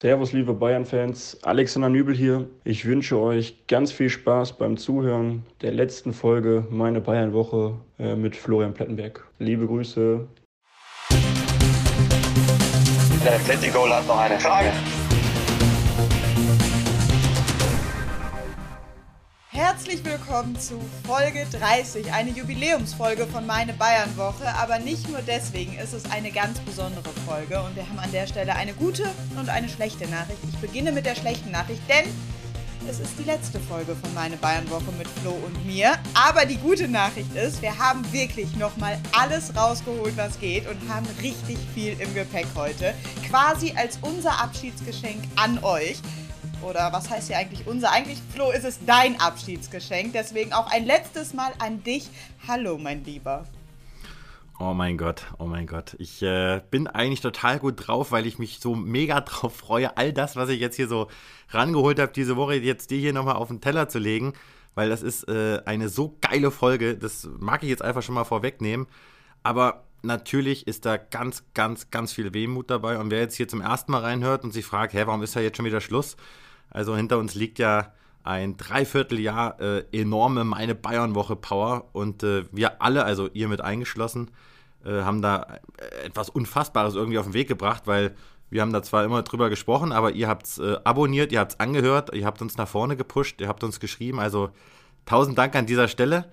Servus, liebe Bayern-Fans. Alexander Nübel hier. Ich wünsche euch ganz viel Spaß beim Zuhören der letzten Folge Meine Bayern-Woche äh, mit Florian Plettenberg. Liebe Grüße. Der Atletico hat noch eine Frage. Herzlich willkommen zu Folge 30, eine Jubiläumsfolge von Meine Bayern Woche. Aber nicht nur deswegen ist es eine ganz besondere Folge und wir haben an der Stelle eine gute und eine schlechte Nachricht. Ich beginne mit der schlechten Nachricht, denn es ist die letzte Folge von Meine Bayern Woche mit Flo und mir. Aber die gute Nachricht ist, wir haben wirklich nochmal alles rausgeholt, was geht und haben richtig viel im Gepäck heute. Quasi als unser Abschiedsgeschenk an euch. Oder was heißt hier eigentlich unser? Eigentlich, Flo, ist es dein Abschiedsgeschenk. Deswegen auch ein letztes Mal an dich. Hallo, mein Lieber. Oh mein Gott, oh mein Gott. Ich äh, bin eigentlich total gut drauf, weil ich mich so mega drauf freue, all das, was ich jetzt hier so rangeholt habe, diese Woche jetzt dir hier nochmal auf den Teller zu legen, weil das ist äh, eine so geile Folge. Das mag ich jetzt einfach schon mal vorwegnehmen. Aber natürlich ist da ganz, ganz, ganz viel Wehmut dabei. Und wer jetzt hier zum ersten Mal reinhört und sich fragt, hä, warum ist da jetzt schon wieder Schluss? Also hinter uns liegt ja ein Dreivierteljahr äh, enorme meine Bayern-Woche Power und äh, wir alle, also ihr mit eingeschlossen, äh, haben da äh, etwas Unfassbares irgendwie auf den Weg gebracht, weil wir haben da zwar immer drüber gesprochen, aber ihr habt es äh, abonniert, ihr habt es angehört, ihr habt uns nach vorne gepusht, ihr habt uns geschrieben. Also tausend Dank an dieser Stelle.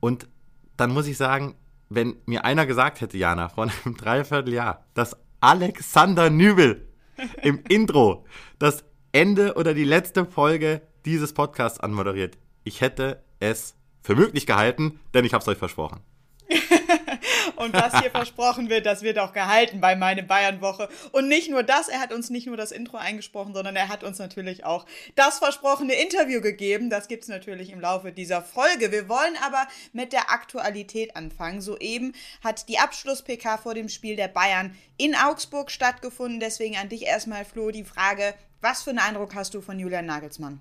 Und dann muss ich sagen, wenn mir einer gesagt hätte, Jana, vor einem Dreivierteljahr, dass Alexander Nübel im Intro das Ende oder die letzte Folge dieses Podcasts anmoderiert. Ich hätte es für möglich gehalten, denn ich habe es euch versprochen. und was hier versprochen wird, das wird auch gehalten bei meine Bayern-Woche. Und nicht nur das, er hat uns nicht nur das Intro eingesprochen, sondern er hat uns natürlich auch das versprochene Interview gegeben. Das gibt es natürlich im Laufe dieser Folge. Wir wollen aber mit der Aktualität anfangen. Soeben hat die Abschluss-PK vor dem Spiel der Bayern in Augsburg stattgefunden. Deswegen an dich erstmal, Flo, die Frage, was für einen Eindruck hast du von Julian Nagelsmann?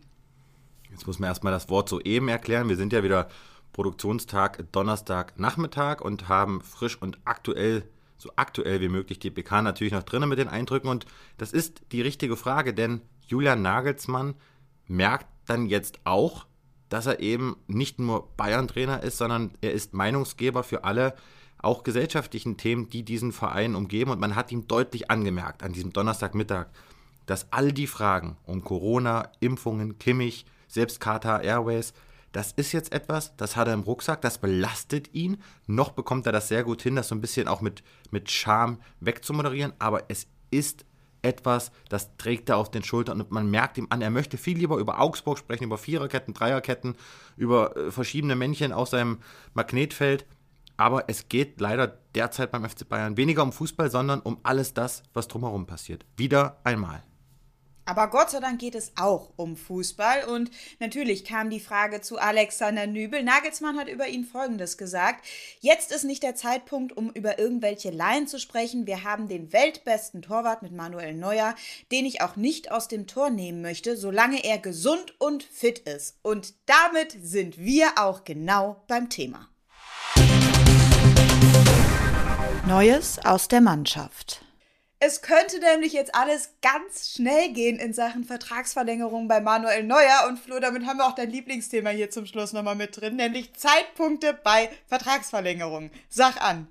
Jetzt muss man erstmal das Wort soeben erklären. Wir sind ja wieder Produktionstag Donnerstag Nachmittag und haben frisch und aktuell, so aktuell wie möglich die PK natürlich noch drinnen mit den Eindrücken. Und das ist die richtige Frage, denn Julian Nagelsmann merkt dann jetzt auch, dass er eben nicht nur Bayern-Trainer ist, sondern er ist Meinungsgeber für alle auch gesellschaftlichen Themen, die diesen Verein umgeben. Und man hat ihm deutlich angemerkt an diesem Donnerstagmittag, dass all die Fragen um Corona, Impfungen, Kimmich, selbst Qatar Airways, das ist jetzt etwas, das hat er im Rucksack, das belastet ihn. Noch bekommt er das sehr gut hin, das so ein bisschen auch mit, mit Charme wegzumoderieren, aber es ist etwas, das trägt er auf den Schultern und man merkt ihm an, er möchte viel lieber über Augsburg sprechen, über Viererketten, Dreierketten, über äh, verschiedene Männchen aus seinem Magnetfeld. Aber es geht leider derzeit beim FC Bayern weniger um Fußball, sondern um alles das, was drumherum passiert. Wieder einmal. Aber Gott sei Dank geht es auch um Fußball. Und natürlich kam die Frage zu Alexander Nübel. Nagelsmann hat über ihn Folgendes gesagt. Jetzt ist nicht der Zeitpunkt, um über irgendwelche Laien zu sprechen. Wir haben den weltbesten Torwart mit Manuel Neuer, den ich auch nicht aus dem Tor nehmen möchte, solange er gesund und fit ist. Und damit sind wir auch genau beim Thema. Neues aus der Mannschaft. Es könnte nämlich jetzt alles ganz schnell gehen in Sachen Vertragsverlängerung bei Manuel Neuer. Und Flo, damit haben wir auch dein Lieblingsthema hier zum Schluss nochmal mit drin, nämlich Zeitpunkte bei Vertragsverlängerung. Sag an.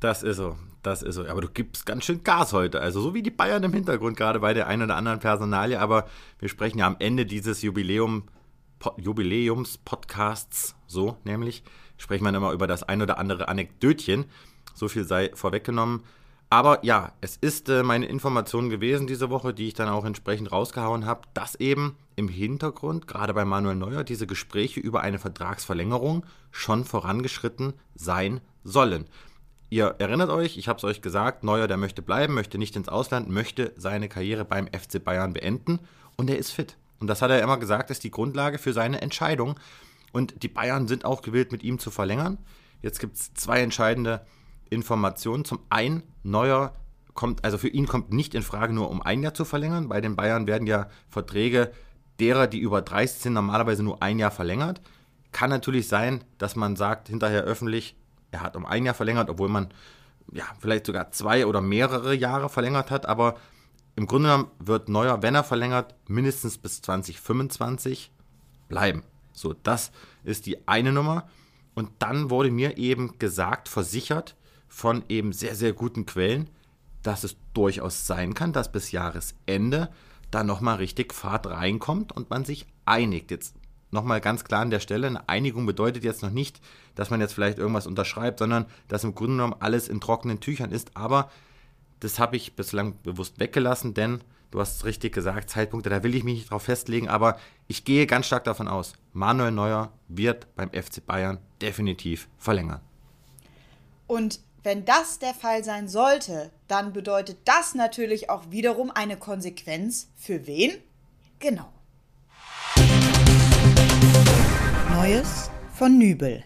Das ist so, das ist so. Aber du gibst ganz schön Gas heute. Also so wie die Bayern im Hintergrund, gerade bei der einen oder anderen Personalie. Aber wir sprechen ja am Ende dieses Jubiläum, Jubiläums-Podcasts, so nämlich, sprechen wir immer über das ein oder andere Anekdötchen. So viel sei vorweggenommen. Aber ja, es ist äh, meine Information gewesen diese Woche, die ich dann auch entsprechend rausgehauen habe, dass eben im Hintergrund, gerade bei Manuel Neuer, diese Gespräche über eine Vertragsverlängerung schon vorangeschritten sein sollen. Ihr erinnert euch, ich habe es euch gesagt, Neuer, der möchte bleiben, möchte nicht ins Ausland, möchte seine Karriere beim FC Bayern beenden und er ist fit. Und das hat er immer gesagt, ist die Grundlage für seine Entscheidung. Und die Bayern sind auch gewillt, mit ihm zu verlängern. Jetzt gibt es zwei entscheidende Informationen. Zum einen, Neuer kommt, also für ihn kommt nicht in Frage, nur um ein Jahr zu verlängern. Bei den Bayern werden ja Verträge derer, die über 30 sind, normalerweise nur ein Jahr verlängert. Kann natürlich sein, dass man sagt hinterher öffentlich, er hat um ein Jahr verlängert, obwohl man ja vielleicht sogar zwei oder mehrere Jahre verlängert hat, aber im Grunde genommen wird Neuer, wenn er verlängert, mindestens bis 2025 bleiben. So, das ist die eine Nummer. Und dann wurde mir eben gesagt, versichert von eben sehr, sehr guten Quellen, dass es durchaus sein kann, dass bis Jahresende da nochmal richtig Fahrt reinkommt und man sich einigt. Jetzt nochmal ganz klar an der Stelle, eine Einigung bedeutet jetzt noch nicht, dass man jetzt vielleicht irgendwas unterschreibt, sondern dass im Grunde genommen alles in trockenen Tüchern ist. Aber das habe ich bislang bewusst weggelassen, denn du hast es richtig gesagt, Zeitpunkte, da will ich mich nicht drauf festlegen, aber ich gehe ganz stark davon aus, Manuel Neuer wird beim FC Bayern definitiv verlängern. Und wenn das der Fall sein sollte, dann bedeutet das natürlich auch wiederum eine Konsequenz für wen? Genau. Neues von Nübel.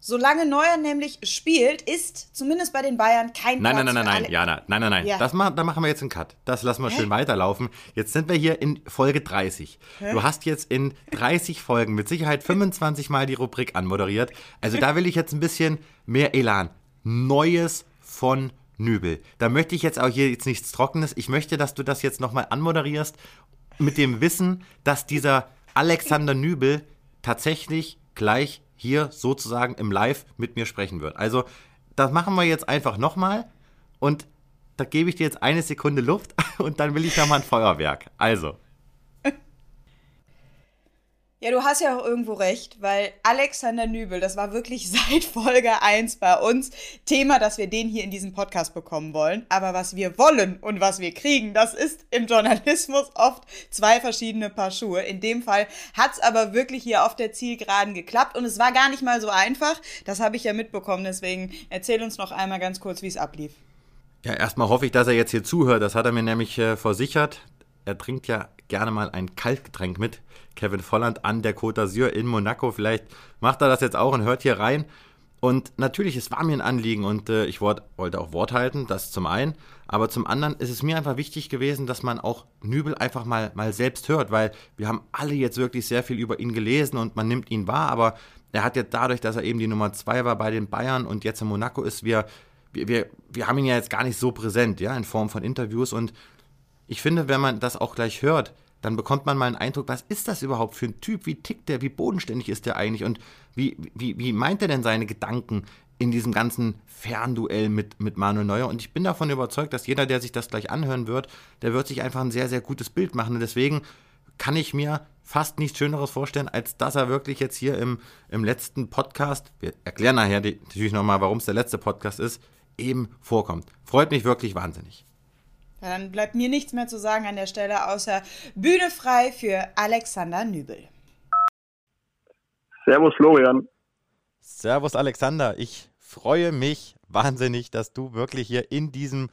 Solange Neuer nämlich spielt, ist zumindest bei den Bayern kein Nein, Platz nein, nein, nein, alle- Jana, nein, nein, nein. Ja. Das ma da machen wir jetzt einen Cut. Das lassen wir schön weiterlaufen. Jetzt sind wir hier in Folge 30. Du hast jetzt in 30 Folgen mit Sicherheit 25 Mal die Rubrik anmoderiert. Also da will ich jetzt ein bisschen mehr Elan. Neues von Nübel. Da möchte ich jetzt auch hier jetzt nichts Trockenes. Ich möchte, dass du das jetzt nochmal anmoderierst mit dem Wissen, dass dieser Alexander Nübel tatsächlich gleich hier sozusagen im Live mit mir sprechen wird. Also, das machen wir jetzt einfach nochmal und da gebe ich dir jetzt eine Sekunde Luft und dann will ich nochmal ein Feuerwerk. Also, Ja, du hast ja auch irgendwo recht, weil Alexander Nübel, das war wirklich seit Folge 1 bei uns Thema, dass wir den hier in diesem Podcast bekommen wollen. Aber was wir wollen und was wir kriegen, das ist im Journalismus oft zwei verschiedene Paar Schuhe. In dem Fall hat's aber wirklich hier auf der Zielgeraden geklappt und es war gar nicht mal so einfach. Das habe ich ja mitbekommen, deswegen erzähl uns noch einmal ganz kurz, wie es ablief. ja, erstmal hoffe ich, dass er jetzt hier zuhört. Das hat er mir nämlich äh, versichert. Er trinkt ja gerne mal ein Kaltgetränk mit. Kevin Volland an der Côte d'Azur in Monaco. Vielleicht macht er das jetzt auch und hört hier rein. Und natürlich, es war mir ein Anliegen und äh, ich wollt, wollte auch Wort halten, das zum einen. Aber zum anderen ist es mir einfach wichtig gewesen, dass man auch Nübel einfach mal, mal selbst hört, weil wir haben alle jetzt wirklich sehr viel über ihn gelesen und man nimmt ihn wahr, aber er hat jetzt dadurch, dass er eben die Nummer zwei war bei den Bayern und jetzt in Monaco ist, wir, wir, wir, haben ihn ja jetzt gar nicht so präsent, ja, in Form von Interviews und ich finde, wenn man das auch gleich hört, dann bekommt man mal einen Eindruck, was ist das überhaupt für ein Typ? Wie tickt der? Wie bodenständig ist der eigentlich? Und wie, wie, wie meint er denn seine Gedanken in diesem ganzen Fernduell mit, mit Manuel Neuer? Und ich bin davon überzeugt, dass jeder, der sich das gleich anhören wird, der wird sich einfach ein sehr, sehr gutes Bild machen. Und deswegen kann ich mir fast nichts Schöneres vorstellen, als dass er wirklich jetzt hier im, im letzten Podcast, wir erklären nachher die, natürlich nochmal, warum es der letzte Podcast ist, eben vorkommt. Freut mich wirklich wahnsinnig. Ja, Dann bleibt mir nichts mehr zu sagen an der Stelle, außer Bühne frei für Alexander Nübel. Servus Florian. Servus Alexander, ich freue mich wahnsinnig, dass du wirklich hier in diesem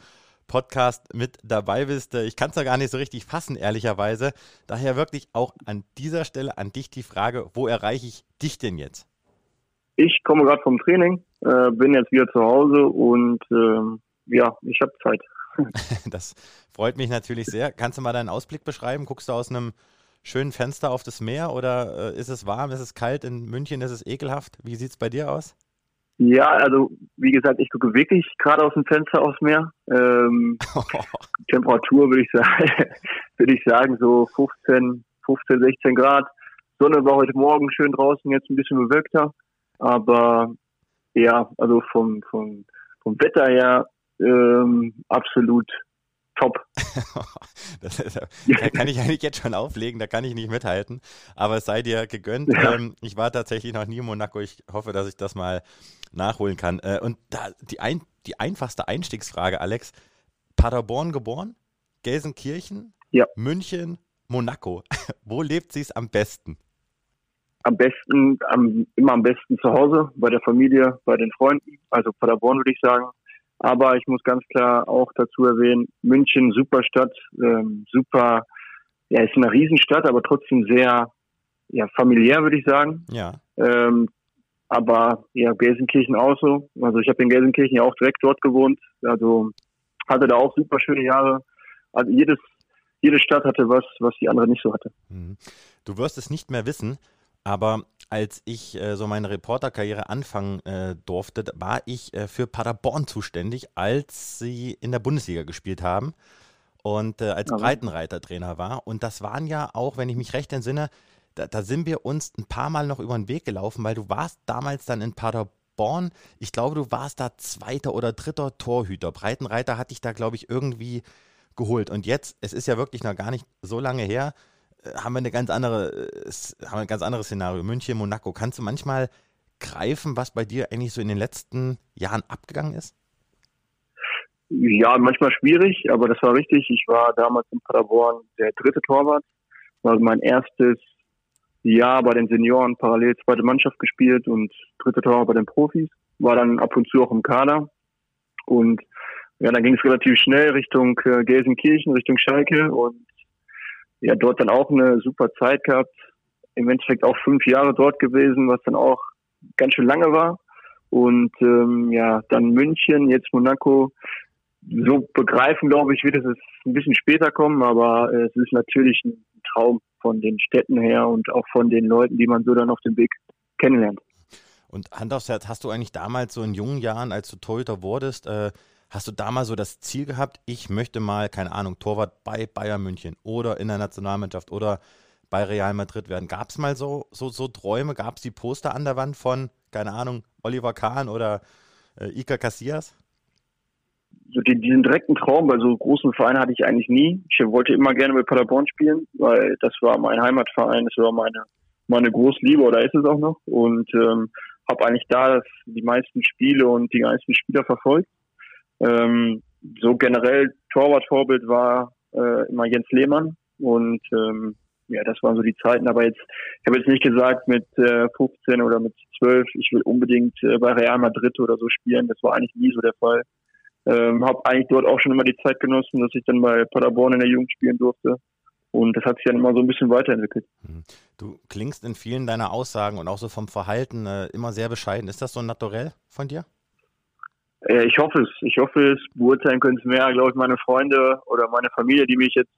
Podcast mit dabei bist. Ich kann es ja gar nicht so richtig fassen, ehrlicherweise. Daher wirklich auch an dieser Stelle an dich die Frage, wo erreiche ich dich denn jetzt? Ich komme gerade vom Training, äh, bin jetzt wieder zu Hause und ähm, ja, ich habe Zeit. Das freut mich natürlich sehr. Kannst du mal deinen Ausblick beschreiben? Guckst du aus einem schönen Fenster auf das Meer oder äh, ist es warm, ist es kalt? In München ist es ekelhaft. Wie sieht es bei dir aus? Ja, also wie gesagt, ich gucke wirklich gerade aus dem Fenster aufs Meer. Ähm, Temperatur würde ich sagen, würde ich sagen so 15, 15, 16 Grad. Sonne war heute Morgen schön draußen, jetzt ein bisschen bewölkter. Aber ja, also vom, vom, vom Wetter her ähm, absolut top. Das ist, da kann ich eigentlich jetzt schon auflegen, da kann ich nicht mithalten. Aber es sei dir gegönnt. Ja. Ähm, ich war tatsächlich noch nie in Monaco. Ich hoffe, dass ich das mal nachholen kann. Äh, und da die, ein, die einfachste Einstiegsfrage, Alex. Paderborn geboren, Gelsenkirchen, Ja. München, Monaco. Wo lebt sie es am besten? am besten, am, immer am besten zu Hause, bei der Familie, bei den Freunden, also Paderborn würde ich sagen. Aber ich muss ganz klar auch dazu erwähnen, München, super Stadt, ähm, super, ja, ist eine Riesenstadt, aber trotzdem sehr, ja, familiär würde ich sagen. Ja. Ähm, aber ja, Gelsenkirchen auch so. Also ich habe in Gelsenkirchen ja auch direkt dort gewohnt. Also hatte da auch super schöne Jahre. Also jedes, jede Stadt hatte was, was die andere nicht so hatte. Mhm. Du wirst es nicht mehr wissen, aber als ich äh, so meine Reporterkarriere anfangen äh, durfte, war ich äh, für Paderborn zuständig, als sie in der Bundesliga gespielt haben. und äh, als Breitenreitertrainer war. Und das waren ja auch, wenn ich mich recht entsinne, da, da, sind wir uns ein paar Mal noch über den Weg gelaufen, weil du warst damals dann in Paderborn. Ich glaube, du warst da zweiter oder dritter Torhüter. Breitenreiter hatte ich da, glaube ich, irgendwie geholt. Und jetzt, es ist ja wirklich noch gar nicht so lange her, haben wir eine ganz andere, äh, haben wir ein ganz anderes Szenario. München, Monaco. Kannst du manchmal greifen, was bei dir eigentlich so in den letzten Jahren abgegangen ist? Ja, manchmal schwierig, aber das war richtig. Ich war damals in Paderborn der dritte Torwart. War mein erstes Jahr bei den Senioren parallel zweite Mannschaft gespielt und dritte Torwart bei den Profis. War dann ab und zu auch im Kader. Und ja, dann ging es relativ schnell Richtung äh, Gelsenkirchen, Richtung Schalke und ja, dort dann auch eine super Zeit gehabt. Im Endeffekt auch fünf Jahre dort gewesen, was dann auch ganz schön lange war. Und ähm, ja, dann München, jetzt Monaco. So begreifen, glaube ich, wird es ein bisschen später kommen, aber äh, es ist natürlich ein Traum von den Städten her und auch von den Leuten, die man so dann auf dem Weg kennenlernt. Und Hand aufs Herz, hast du eigentlich damals so in jungen Jahren, als du Torhüter wurdest, äh, hast du damals so das Ziel gehabt, ich möchte mal, keine Ahnung, Torwart bei Bayern München oder in der Nationalmannschaft oder bei Real Madrid werden. Gab es mal so, so, so Träume? Gab es die Poster an der Wand von, keine Ahnung, Oliver Kahn oder äh, Iker Casillas? So den, diesen direkten Traum bei so großen Vereinen hatte ich eigentlich nie. Ich wollte immer gerne mit Paderborn spielen, weil das war mein Heimatverein, das war meine, meine Großliebe oder ist es auch noch. Und ähm, habe eigentlich da die meisten Spiele und die meisten Spieler verfolgt. Ähm, so generell Torwart-Vorbild war äh, immer Jens Lehmann und ähm, ja, das waren so die Zeiten. Aber jetzt, ich habe jetzt nicht gesagt mit äh, 15 oder mit 12, ich will unbedingt äh, bei Real Madrid oder so spielen. Das war eigentlich nie so der Fall. Ähm, habe eigentlich dort auch schon immer die Zeit genossen, dass ich dann bei Paderborn in der Jugend spielen durfte. Und das hat sich dann immer so ein bisschen weiterentwickelt. Mhm. Du klingst in vielen deiner Aussagen und auch so vom Verhalten äh, immer sehr bescheiden. Ist das so naturell von dir? Äh, ich hoffe es. Ich hoffe es. Beurteilen können es mehr, glaube ich, meine Freunde oder meine Familie, die mich jetzt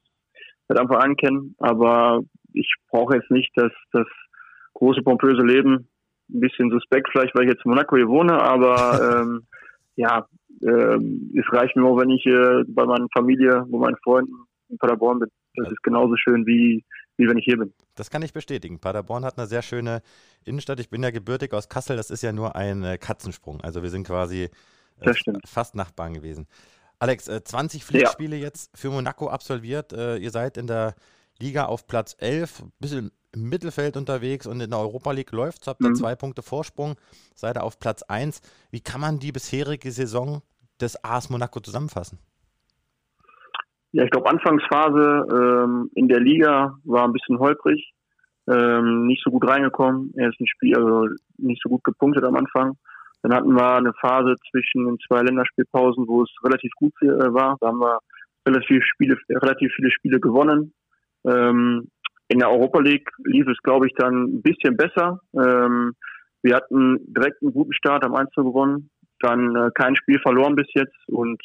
seit Anfang an kennen. Aber ich brauche jetzt nicht das, das große, pompöse Leben. Ein bisschen suspekt vielleicht, weil ich jetzt in Monaco hier wohne, aber ähm, ja, ähm, es reicht mir auch, wenn ich äh, bei meiner Familie, bei meinen Freunden in Paderborn bin. Das ist genauso schön wie, wie wenn ich hier bin. Das kann ich bestätigen. Paderborn hat eine sehr schöne Innenstadt. Ich bin ja gebürtig aus Kassel. Das ist ja nur ein äh, Katzensprung. Also wir sind quasi äh, fast Nachbarn gewesen. Alex, 20 äh, Pflichtspiele ja. jetzt für Monaco absolviert. Äh, ihr seid in der Liga auf Platz 11, ein bisschen im Mittelfeld unterwegs und in der Europa League läuft. Habt ihr mhm. zwei Punkte Vorsprung, seid ihr auf Platz 1. Wie kann man die bisherige Saison des AS Monaco zusammenfassen? Ja, ich glaube, Anfangsphase ähm, in der Liga war ein bisschen holprig, ähm, nicht so gut reingekommen. Er ist ein Spiel, also nicht so gut gepunktet am Anfang. Dann hatten wir eine Phase zwischen den zwei Länderspielpausen, wo es relativ gut äh, war. Da haben wir relativ, Spiele, relativ viele Spiele gewonnen. Ähm, in der Europa League lief es, glaube ich, dann ein bisschen besser. Ähm, wir hatten direkt einen guten Start, am 1 gewonnen, dann äh, kein Spiel verloren bis jetzt und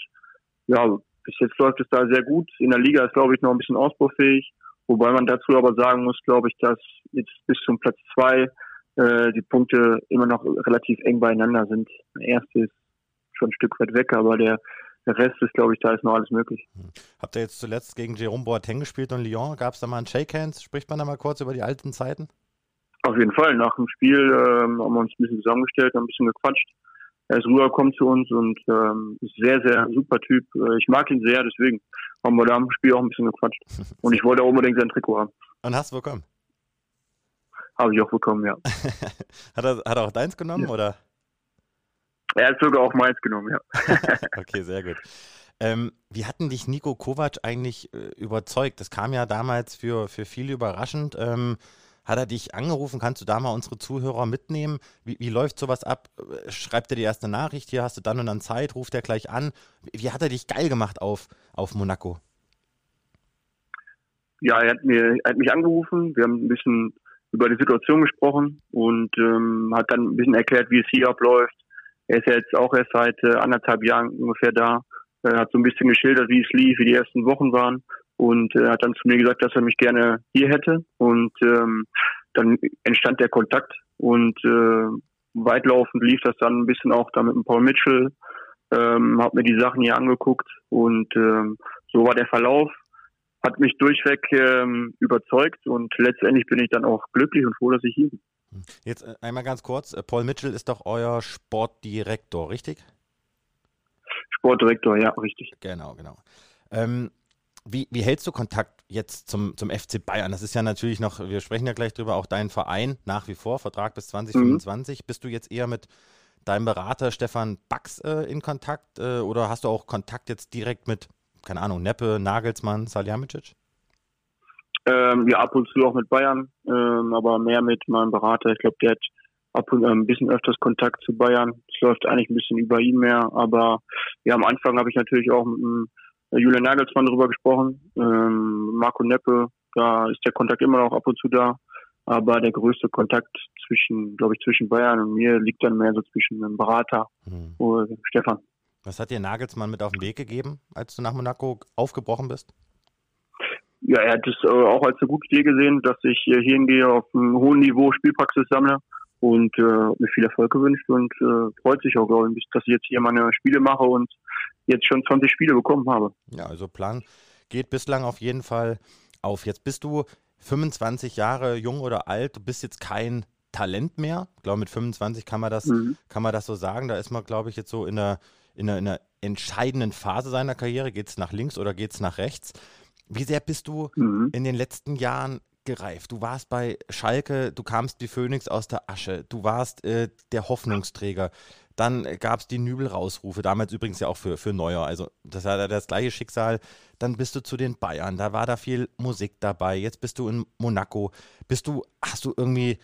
ja, bis jetzt läuft es da sehr gut. In der Liga ist, glaube ich, noch ein bisschen ausbaufähig, wobei man dazu aber sagen muss, glaube ich, dass jetzt bis zum Platz zwei äh, die Punkte immer noch relativ eng beieinander sind. Der erste ist schon ein Stück weit weg, aber der, der Rest ist, glaube ich, da ist noch alles möglich. Hm. Habt ihr jetzt zuletzt gegen Jerome Boateng gespielt und Lyon? Gab es da mal ein Shake Hands? Spricht man da mal kurz über die alten Zeiten? Auf jeden Fall. Nach dem Spiel ähm, haben wir uns ein bisschen zusammengestellt, haben ein bisschen gequatscht. Er ist rübergekommen zu uns und ähm, ist sehr, sehr super Typ. Äh, ich mag ihn sehr, deswegen haben wir da am Spiel auch ein bisschen gequatscht. Und ich wollte auch unbedingt sein Trikot haben. Und hast du bekommen? Habe ich auch bekommen, ja. hat, er, hat er auch deins genommen, ja. oder? Er hat sogar auch meins genommen, ja. okay, sehr gut. Ähm, wie hatten dich Nico Kovac eigentlich äh, überzeugt? Das kam ja damals für, für viele überraschend. Ähm, hat er dich angerufen? Kannst du da mal unsere Zuhörer mitnehmen? Wie, wie läuft sowas ab? Schreibt er die erste Nachricht? Hier hast du dann und dann Zeit? Ruft er gleich an? Wie, wie hat er dich geil gemacht auf, auf Monaco? Ja, er hat, mir, er hat mich angerufen. Wir haben ein bisschen über die Situation gesprochen und ähm, hat dann ein bisschen erklärt, wie es hier abläuft. Er ist ja jetzt auch erst seit äh, anderthalb Jahren ungefähr da. Er hat so ein bisschen geschildert, wie es lief, wie die ersten Wochen waren und äh, hat dann zu mir gesagt, dass er mich gerne hier hätte und ähm, dann entstand der Kontakt und äh, weitlaufend lief das dann ein bisschen auch da mit dem Paul Mitchell, ähm, habe mir die Sachen hier angeguckt und ähm, so war der Verlauf. Hat mich durchweg ähm, überzeugt und letztendlich bin ich dann auch glücklich und froh, dass ich hier bin. Jetzt äh, einmal ganz kurz, äh, Paul Mitchell ist doch euer Sportdirektor, richtig? Sportdirektor, ja, richtig. Genau, genau. Ähm, wie, wie, hältst du Kontakt jetzt zum, zum FC Bayern? Das ist ja natürlich noch, wir sprechen ja gleich drüber, auch dein Verein nach wie vor, Vertrag bis 2025. Mhm. Bist du jetzt eher mit deinem Berater Stefan Bax äh, in Kontakt äh, oder hast du auch Kontakt jetzt direkt mit, keine Ahnung, Neppe, Nagelsmann, Salihamidzic? Ähm, ja, ab und zu auch mit Bayern, ähm, aber mehr mit meinem Berater. Ich glaube, der hat ab und äh, ein bisschen öfters Kontakt zu Bayern. Es läuft eigentlich ein bisschen über ihn mehr, aber ja, am Anfang habe ich natürlich auch mit dem Julian Nagelsmann darüber gesprochen. Ähm, Marco Neppe, da ist der Kontakt immer noch ab und zu da. Aber der größte Kontakt zwischen, glaube ich, zwischen Bayern und mir liegt dann mehr so zwischen dem Berater mhm. und Stefan. Was hat dir Nagelsmann mit auf den Weg gegeben, als du nach Monaco aufgebrochen bist? Ja, er hat es äh, auch als eine gute Idee gesehen, dass ich hier hingehe, auf einem hohen Niveau Spielpraxis sammle und äh, mir viel Erfolg gewünscht und äh, freut sich auch, glaube ich, dass ich jetzt hier meine Spiele mache und jetzt schon 20 Spiele bekommen habe. Ja, also Plan geht bislang auf jeden Fall auf. Jetzt bist du 25 Jahre jung oder alt, du bist jetzt kein Talent mehr. Ich glaube, mit 25 kann man das, mhm. kann man das so sagen. Da ist man, glaube ich, jetzt so in einer, in einer, in einer entscheidenden Phase seiner Karriere. Geht es nach links oder geht es nach rechts? Wie sehr bist du mhm. in den letzten Jahren gereift. Du warst bei Schalke, du kamst wie Phönix aus der Asche, du warst äh, der Hoffnungsträger. Dann gab es die Nübel-Rausrufe, damals übrigens ja auch für, für Neuer. Also das war das gleiche Schicksal. Dann bist du zu den Bayern, da war da viel Musik dabei. Jetzt bist du in Monaco. Bist du, hast du irgendwie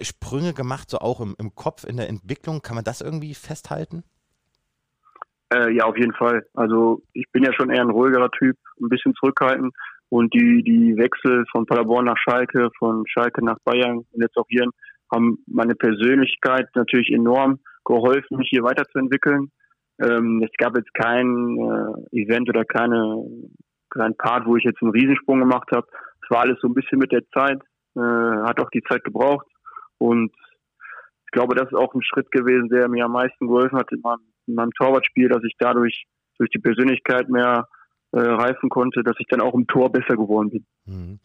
Sprünge gemacht, so auch im, im Kopf, in der Entwicklung? Kann man das irgendwie festhalten? Äh, ja, auf jeden Fall. Also ich bin ja schon eher ein ruhigerer Typ, ein bisschen zurückhaltend. Und die, die Wechsel von Paderborn nach Schalke, von Schalke nach Bayern und jetzt auch hier haben meine Persönlichkeit natürlich enorm geholfen, mich hier weiterzuentwickeln. Ähm, es gab jetzt kein äh, Event oder keine, kein Part, wo ich jetzt einen Riesensprung gemacht habe. Es war alles so ein bisschen mit der Zeit, äh, hat auch die Zeit gebraucht. Und ich glaube, das ist auch ein Schritt gewesen, der mir am meisten geholfen hat in meinem, in meinem Torwartspiel, dass ich dadurch durch die Persönlichkeit mehr äh, reifen konnte, dass ich dann auch im Tor besser geworden bin. Mhm.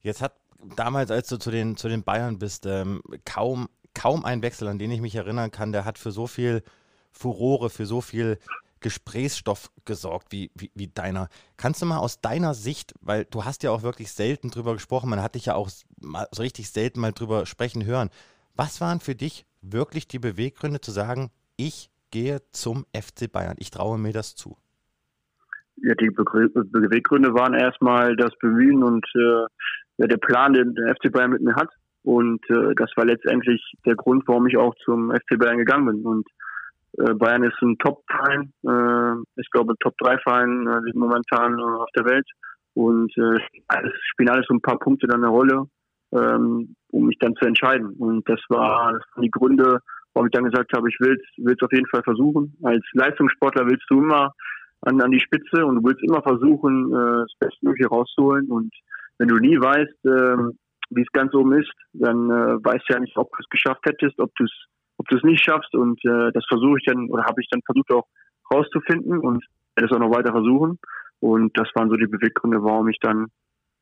Jetzt hat damals, als du zu den, zu den Bayern bist, ähm, kaum, kaum ein Wechsel, an den ich mich erinnern kann, der hat für so viel Furore, für so viel Gesprächsstoff gesorgt wie, wie, wie, deiner. Kannst du mal aus deiner Sicht, weil du hast ja auch wirklich selten drüber gesprochen, man hat dich ja auch mal, so richtig selten mal drüber sprechen hören. Was waren für dich wirklich die Beweggründe zu sagen, ich gehe zum FC Bayern, ich traue mir das zu? ja, die Beweggründe waren erstmal das Bemühen und äh, der Plan, den der FC Bayern mit mir hat. Und äh, das war letztendlich der Grund, warum ich auch zum FC Bayern gegangen bin. Und äh, Bayern ist ein Top-Verein, äh, ich glaube Top-3-Verein äh, momentan äh, auf der Welt. Und äh, alles, spielen alles so ein paar Punkte dann eine Rolle, ähm, um mich dann zu entscheiden. Und das, das waren die Gründe, warum ich dann gesagt habe, ich will es auf jeden Fall versuchen. Als Leistungssportler willst du immer an, an die Spitze und du willst immer versuchen, äh, das Bestmögliche rauszuholen. Und wenn du nie weißt, äh, wie es ganz oben ist, dann äh, weißt du ja nicht, ob du es geschafft hättest, ob du es ob du es nicht schaffst. Und äh, das versuche ich dann oder habe ich dann versucht auch rauszufinden und werde es auch noch weiter versuchen. Und das waren so die Beweggründe, warum ich dann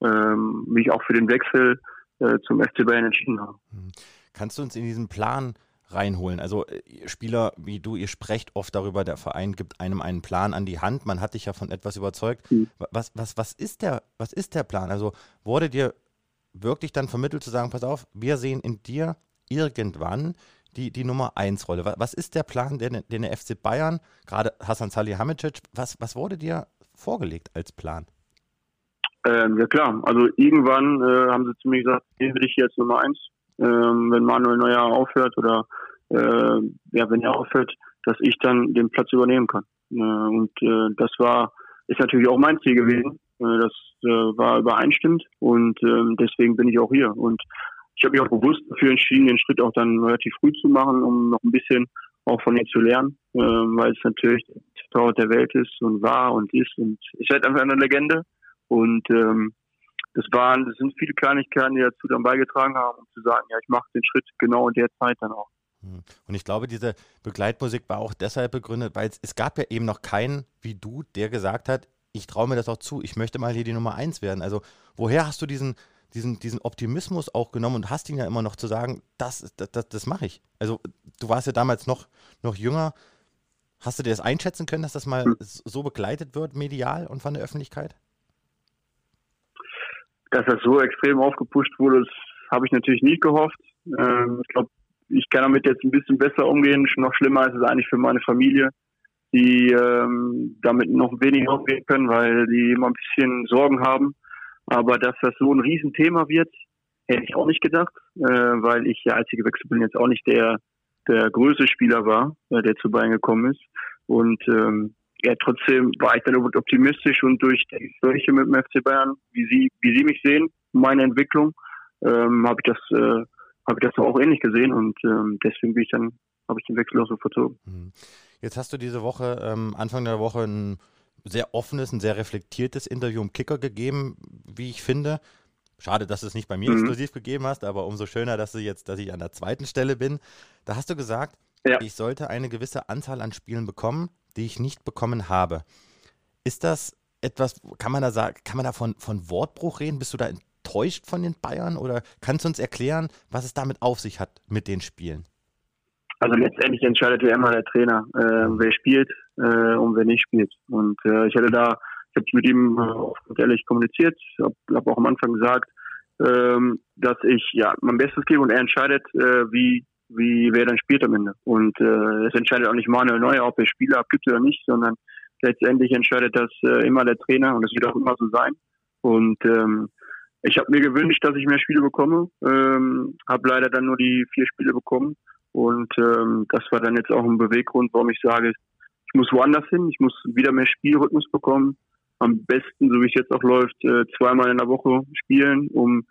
ähm, mich auch für den Wechsel äh, zum FC Bayern entschieden habe. Hm. Kannst du uns in diesen Plan reinholen. Also äh, Spieler wie du, ihr sprecht oft darüber, der Verein gibt einem einen Plan an die Hand. Man hat dich ja von etwas überzeugt. Mhm. Was, was, was, ist der, was ist der Plan? Also wurde dir wirklich dann vermittelt zu sagen, pass auf, wir sehen in dir irgendwann die, die Nummer 1 Rolle. Was, was ist der Plan, den, den der FC Bayern, gerade Hasan Salihamidzic, was, was wurde dir vorgelegt als Plan? Ähm, ja klar, also irgendwann äh, haben sie zu mir gesagt, den will ich jetzt Nummer 1 ähm, wenn Manuel Neuer aufhört oder äh, ja, wenn er aufhört, dass ich dann den Platz übernehmen kann. Äh, und äh, das war, ist natürlich auch mein Ziel gewesen. Äh, das äh, war übereinstimmt und äh, deswegen bin ich auch hier. Und ich habe mich auch bewusst dafür entschieden, den Schritt auch dann relativ früh zu machen, um noch ein bisschen auch von ihm zu lernen, äh, weil es natürlich der der Welt ist und war und ist und ist halt einfach eine Legende. Und ähm, das waren, das sind viele Kleinigkeiten, die dazu dann beigetragen haben, um zu sagen, ja, ich mache den Schritt genau in der Zeit dann auch. Hm. Und ich glaube, diese Begleitmusik war auch deshalb begründet, weil es, es gab ja eben noch keinen wie du, der gesagt hat, ich traue mir das auch zu, ich möchte mal hier die Nummer eins werden. Also woher hast du diesen, diesen, diesen Optimismus auch genommen und hast ihn ja immer noch zu sagen, das, das, das, das mache ich. Also du warst ja damals noch, noch jünger. Hast du dir das einschätzen können, dass das mal hm. so begleitet wird, medial und von der Öffentlichkeit? Dass das so extrem aufgepusht wurde, das habe ich natürlich nie gehofft. Ähm, ich glaube, ich kann damit jetzt ein bisschen besser umgehen. Noch schlimmer ist es eigentlich für meine Familie, die ähm, damit noch weniger umgehen können, weil die immer ein bisschen Sorgen haben. Aber dass das so ein Riesenthema wird, hätte ich auch nicht gedacht, äh, weil ich ja als ich gewechselt bin jetzt auch nicht der der größte Spieler war, äh, der zu Bayern gekommen ist. Und ähm, ja, trotzdem war ich dann optimistisch und durch die Gespräche mit dem FC Bayern, wie sie, wie sie mich sehen, meine Entwicklung, ähm, habe ich das, äh, habe ich das auch ähnlich gesehen und ähm, deswegen bin ich dann, habe ich den Wechsel auch so verzogen. Mhm. Jetzt hast du diese Woche, ähm, Anfang der Woche, ein sehr offenes, ein sehr reflektiertes Interview im Kicker gegeben, wie ich finde. Schade, dass du es nicht bei mir mhm. exklusiv gegeben hast, aber umso schöner, dass du jetzt, dass ich an der zweiten Stelle bin. Da hast du gesagt, ja. ich sollte eine gewisse Anzahl an Spielen bekommen, die ich nicht bekommen habe. Ist das etwas, kann man da sagen, kann man da von, von Wortbruch reden? Bist du da enttäuscht von den Bayern oder kannst du uns erklären, was es damit auf sich hat mit den Spielen? Also letztendlich entscheidet ja immer der Trainer, äh, wer spielt äh, und wer nicht spielt. Und äh, ich hatte da, ich habe mit ihm äh, ehrlich kommuniziert, habe hab auch am Anfang gesagt, ähm, dass ich ja mein Bestes gebe und er entscheidet, äh, wie wie wer dann spielt am Ende. Und äh, es entscheidet auch nicht Manuel Neuer, ob er Spieler abgibt oder nicht, sondern letztendlich entscheidet das äh, immer der Trainer und es wird auch immer so sein. Und ähm, ich habe mir gewünscht, dass ich mehr Spiele bekomme, ähm, habe leider dann nur die vier Spiele bekommen und ähm, das war dann jetzt auch ein Beweggrund, warum ich sage, ich muss woanders hin, ich muss wieder mehr Spielrhythmus bekommen. Am besten, so wie es jetzt auch läuft, äh, zweimal in der Woche spielen, um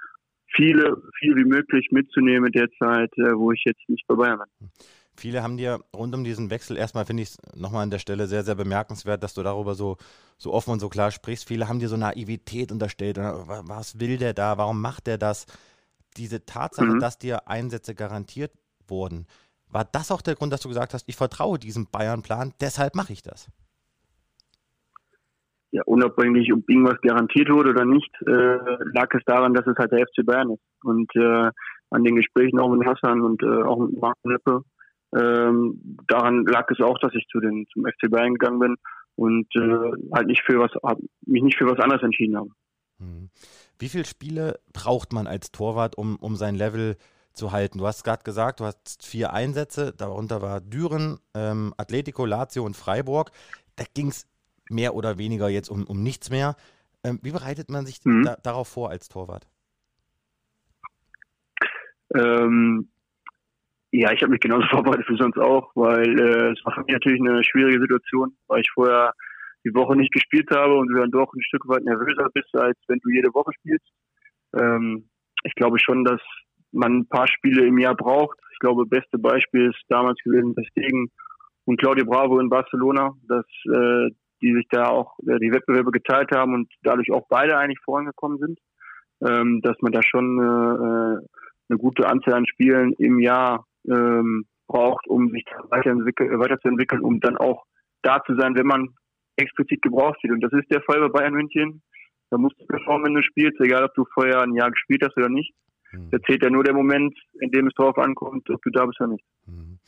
viele, viel wie möglich mitzunehmen in der Zeit, äh, wo ich jetzt nicht bei Bayern bin. Viele haben dir rund um diesen Wechsel, erstmal finde ich es nochmal an der Stelle sehr, sehr bemerkenswert, dass du darüber so, so offen und so klar sprichst. Viele haben dir so Naivität unterstellt. Was will der da? Warum macht der das? Diese Tatsache, mhm. dass dir Einsätze garantiert wurden. War das auch der Grund, dass du gesagt hast, ich vertraue diesem Bayern-Plan, deshalb mache ich das? Ja, unabhängig, ob irgendwas garantiert wurde oder nicht, äh, lag es daran, dass es halt der FC Bayern ist. Und äh, an den Gesprächen auch mit Hassan und äh, auch mit Marc Lippe, ähm, daran lag es auch, dass ich zu den zum FC Bayern gegangen bin und äh, halt nicht für was mich nicht für was anderes entschieden habe. Hm. Wie viele Spiele braucht man als Torwart, um, um sein Level zu zu halten. Du hast gerade gesagt, du hast vier Einsätze, darunter war Düren, ähm, Atletico, Lazio und Freiburg. Da ging es mehr oder weniger jetzt um, um nichts mehr. Ähm, wie bereitet man sich mhm. da, darauf vor als Torwart? Ähm, ja, ich habe mich genauso vorbereitet wie sonst auch, weil äh, es war für mich natürlich eine schwierige Situation, weil ich vorher die Woche nicht gespielt habe und du dann doch ein Stück weit nervöser bist, als wenn du jede Woche spielst. Ähm, ich glaube schon, dass man ein paar Spiele im Jahr braucht. Ich glaube, beste Beispiel ist damals gewesen Stegen und Claudio Bravo in Barcelona, dass äh, die sich da auch äh, die Wettbewerbe geteilt haben und dadurch auch beide eigentlich vorangekommen sind. Ähm, dass man da schon äh, eine gute Anzahl an Spielen im Jahr ähm, braucht, um sich weiterzuentwickeln, um dann auch da zu sein, wenn man explizit gebraucht wird. Und das ist der Fall bei Bayern München. Da musst du performen, wenn du spielst, egal ob du vorher ein Jahr gespielt hast oder nicht. Mhm. Da zählt ja nur der Moment, in dem es darauf ankommt, ob du da bist oder nicht. Mhm.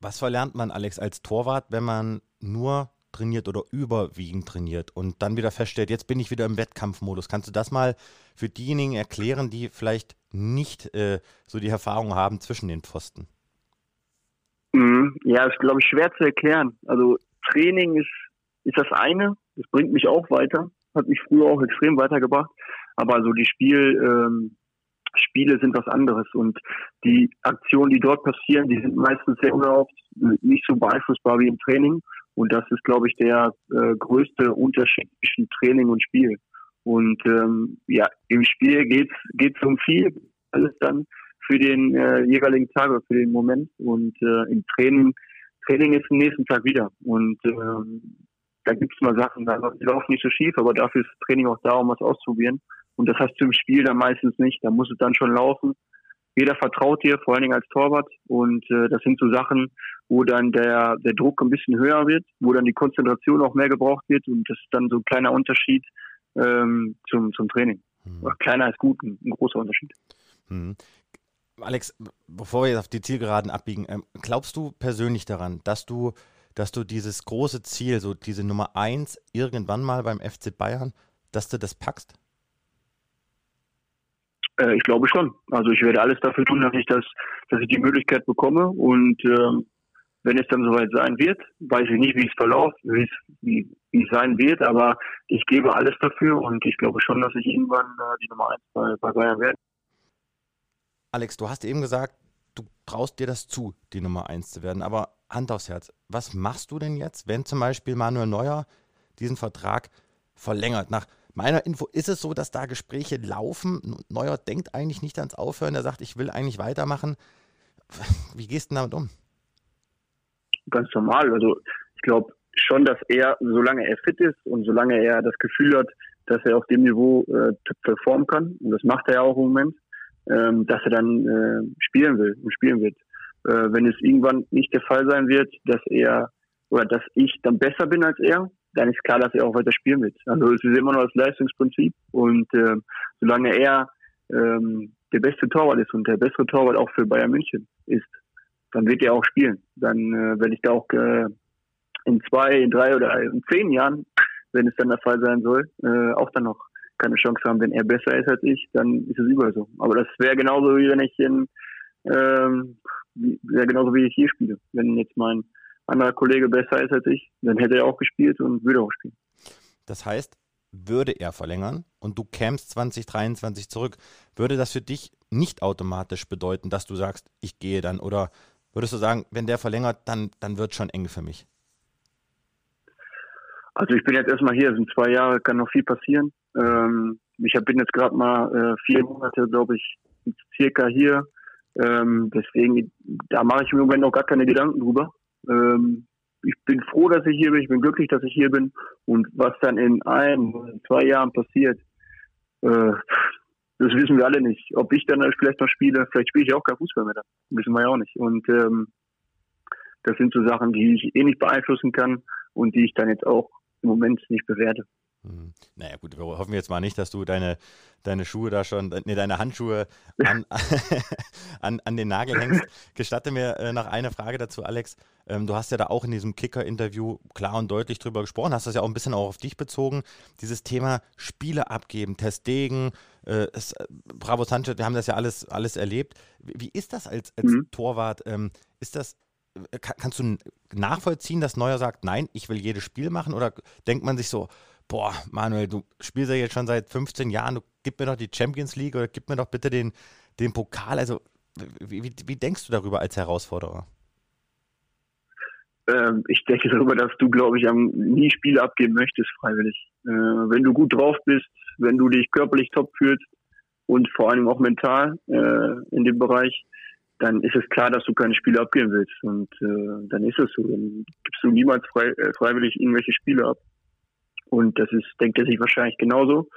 Was verlernt man, Alex, als Torwart, wenn man nur trainiert oder überwiegend trainiert und dann wieder feststellt, jetzt bin ich wieder im Wettkampfmodus. Kannst du das mal für diejenigen erklären, die vielleicht nicht äh, so die Erfahrung haben zwischen den Pfosten? Mhm. Ja, ist, glaube ich, schwer zu erklären. Also Training ist, ist das eine, das bringt mich auch weiter, hat mich früher auch extrem weitergebracht. Aber so die Spiel, ähm, Spiele sind was anderes und die Aktionen, die dort passieren, die sind meistens sehr unerhofft, nicht so beeinflussbar wie im Training. Und das ist, glaube ich, der äh, größte Unterschied zwischen Training und Spiel. Und ähm, ja, im Spiel geht's geht's um viel, alles dann für den äh, jeweiligen Tag oder für den Moment. Und äh, im Training, Training ist am nächsten Tag wieder. Und ähm, da gibt's mal Sachen, da laufen nicht so schief, aber dafür ist Training auch da, um was auszuprobieren. Und das hast du im Spiel dann meistens nicht. Da muss es dann schon laufen. Jeder vertraut dir, vor allen Dingen als Torwart. Und äh, das sind so Sachen, wo dann der, der Druck ein bisschen höher wird, wo dann die Konzentration auch mehr gebraucht wird und das ist dann so ein kleiner Unterschied ähm, zum, zum Training. Mhm. Kleiner ist gut, ein, ein großer Unterschied. Mhm. Alex, bevor wir jetzt auf die Zielgeraden abbiegen, ähm, glaubst du persönlich daran, dass du, dass du dieses große Ziel, so diese Nummer eins irgendwann mal beim FC Bayern, dass du das packst? Äh, ich glaube schon. Also ich werde alles dafür tun, dass ich das, dass ich die Möglichkeit bekomme und ähm, wenn es dann soweit sein wird, weiß ich nicht, wie es verläuft, wie es, sein wird, aber ich gebe alles dafür und ich glaube schon, dass ich irgendwann äh, die Nummer eins bei, bei Bayern werde. Alex, du hast eben gesagt, du traust dir das zu, die Nummer eins zu werden, aber Hand aufs Herz, was machst du denn jetzt, wenn zum Beispiel Manuel Neuer diesen Vertrag verlängert? Nach meiner Info ist es so, dass da Gespräche laufen. Neuer denkt eigentlich nicht ans Aufhören, er sagt, ich will eigentlich weitermachen. Wie gehst du damit um? Ganz normal. Also ich glaube schon, dass er, solange er fit ist und solange er das Gefühl hat, dass er auf dem Niveau äh, performen kann, und das macht er ja auch im Moment, ähm, dass er dann äh, spielen will und spielen wird. Äh, wenn es irgendwann nicht der Fall sein wird, dass er oder dass ich dann besser bin als er, dann ist klar, dass er auch weiter spielen wird. Also es ist immer noch das Leistungsprinzip und äh, solange er ähm, der beste Torwart ist und der bessere Torwart auch für Bayern München ist, dann wird er auch spielen. Dann äh, werde ich da auch äh, in zwei, in drei oder in zehn Jahren, wenn es dann der Fall sein soll, äh, auch dann noch keine Chance haben. Wenn er besser ist als ich, dann ist es überall so. Aber das wäre genauso wie wenn ich in ähm, genauso wie ich hier spiele. Wenn jetzt mein anderer Kollege besser ist als ich, dann hätte er auch gespielt und würde auch spielen. Das heißt, würde er verlängern und du kämst 2023 zurück, würde das für dich nicht automatisch bedeuten, dass du sagst, ich gehe dann oder würdest du sagen, wenn der verlängert, dann, dann wird es schon eng für mich? Also ich bin jetzt erstmal hier, es sind zwei Jahre, kann noch viel passieren. Ähm, ich bin jetzt gerade mal äh, vier Monate, glaube ich, circa hier. Ähm, deswegen, da mache ich im Moment noch gar keine Gedanken drüber. Ähm, ich bin froh, dass ich hier bin, ich bin glücklich, dass ich hier bin. Und was dann in ein, zwei Jahren passiert, äh, das wissen wir alle nicht. Ob ich dann vielleicht noch spiele, vielleicht spiele ich auch kein Fußball mehr. Das wissen wir ja auch nicht. Und ähm, das sind so Sachen, die ich eh nicht beeinflussen kann und die ich dann jetzt auch im Moment nicht bewerte. Hm. Naja, gut, wir hoffen jetzt mal nicht, dass du deine, deine Schuhe da schon, nee, deine Handschuhe an, an, an den Nagel hängst. Gestatte mir äh, noch eine Frage dazu, Alex. Ähm, du hast ja da auch in diesem Kicker-Interview klar und deutlich drüber gesprochen, hast das ja auch ein bisschen auch auf dich bezogen. Dieses Thema Spiele abgeben, Testdegen, äh, es, äh, Bravo Sanchez, wir haben das ja alles, alles erlebt. Wie, wie ist das als, als mhm. Torwart? Ähm, ist das, äh, kann, kannst du nachvollziehen, dass Neuer sagt, nein, ich will jedes Spiel machen? Oder denkt man sich so, boah, Manuel, du spielst ja jetzt schon seit 15 Jahren, du gib mir doch die Champions League oder gib mir doch bitte den, den Pokal. Also, wie, wie, wie denkst du darüber als Herausforderer? Ähm, ich denke darüber, dass du, glaube ich, nie Spiele abgeben möchtest, freiwillig. Äh, wenn du gut drauf bist, wenn du dich körperlich top fühlst und vor allem auch mental äh, in dem Bereich, dann ist es klar, dass du keine Spiele abgeben willst. Und äh, dann ist es so. Dann gibst du niemals frei, äh, freiwillig irgendwelche Spiele ab. Und das ist, denkt er sich wahrscheinlich genauso.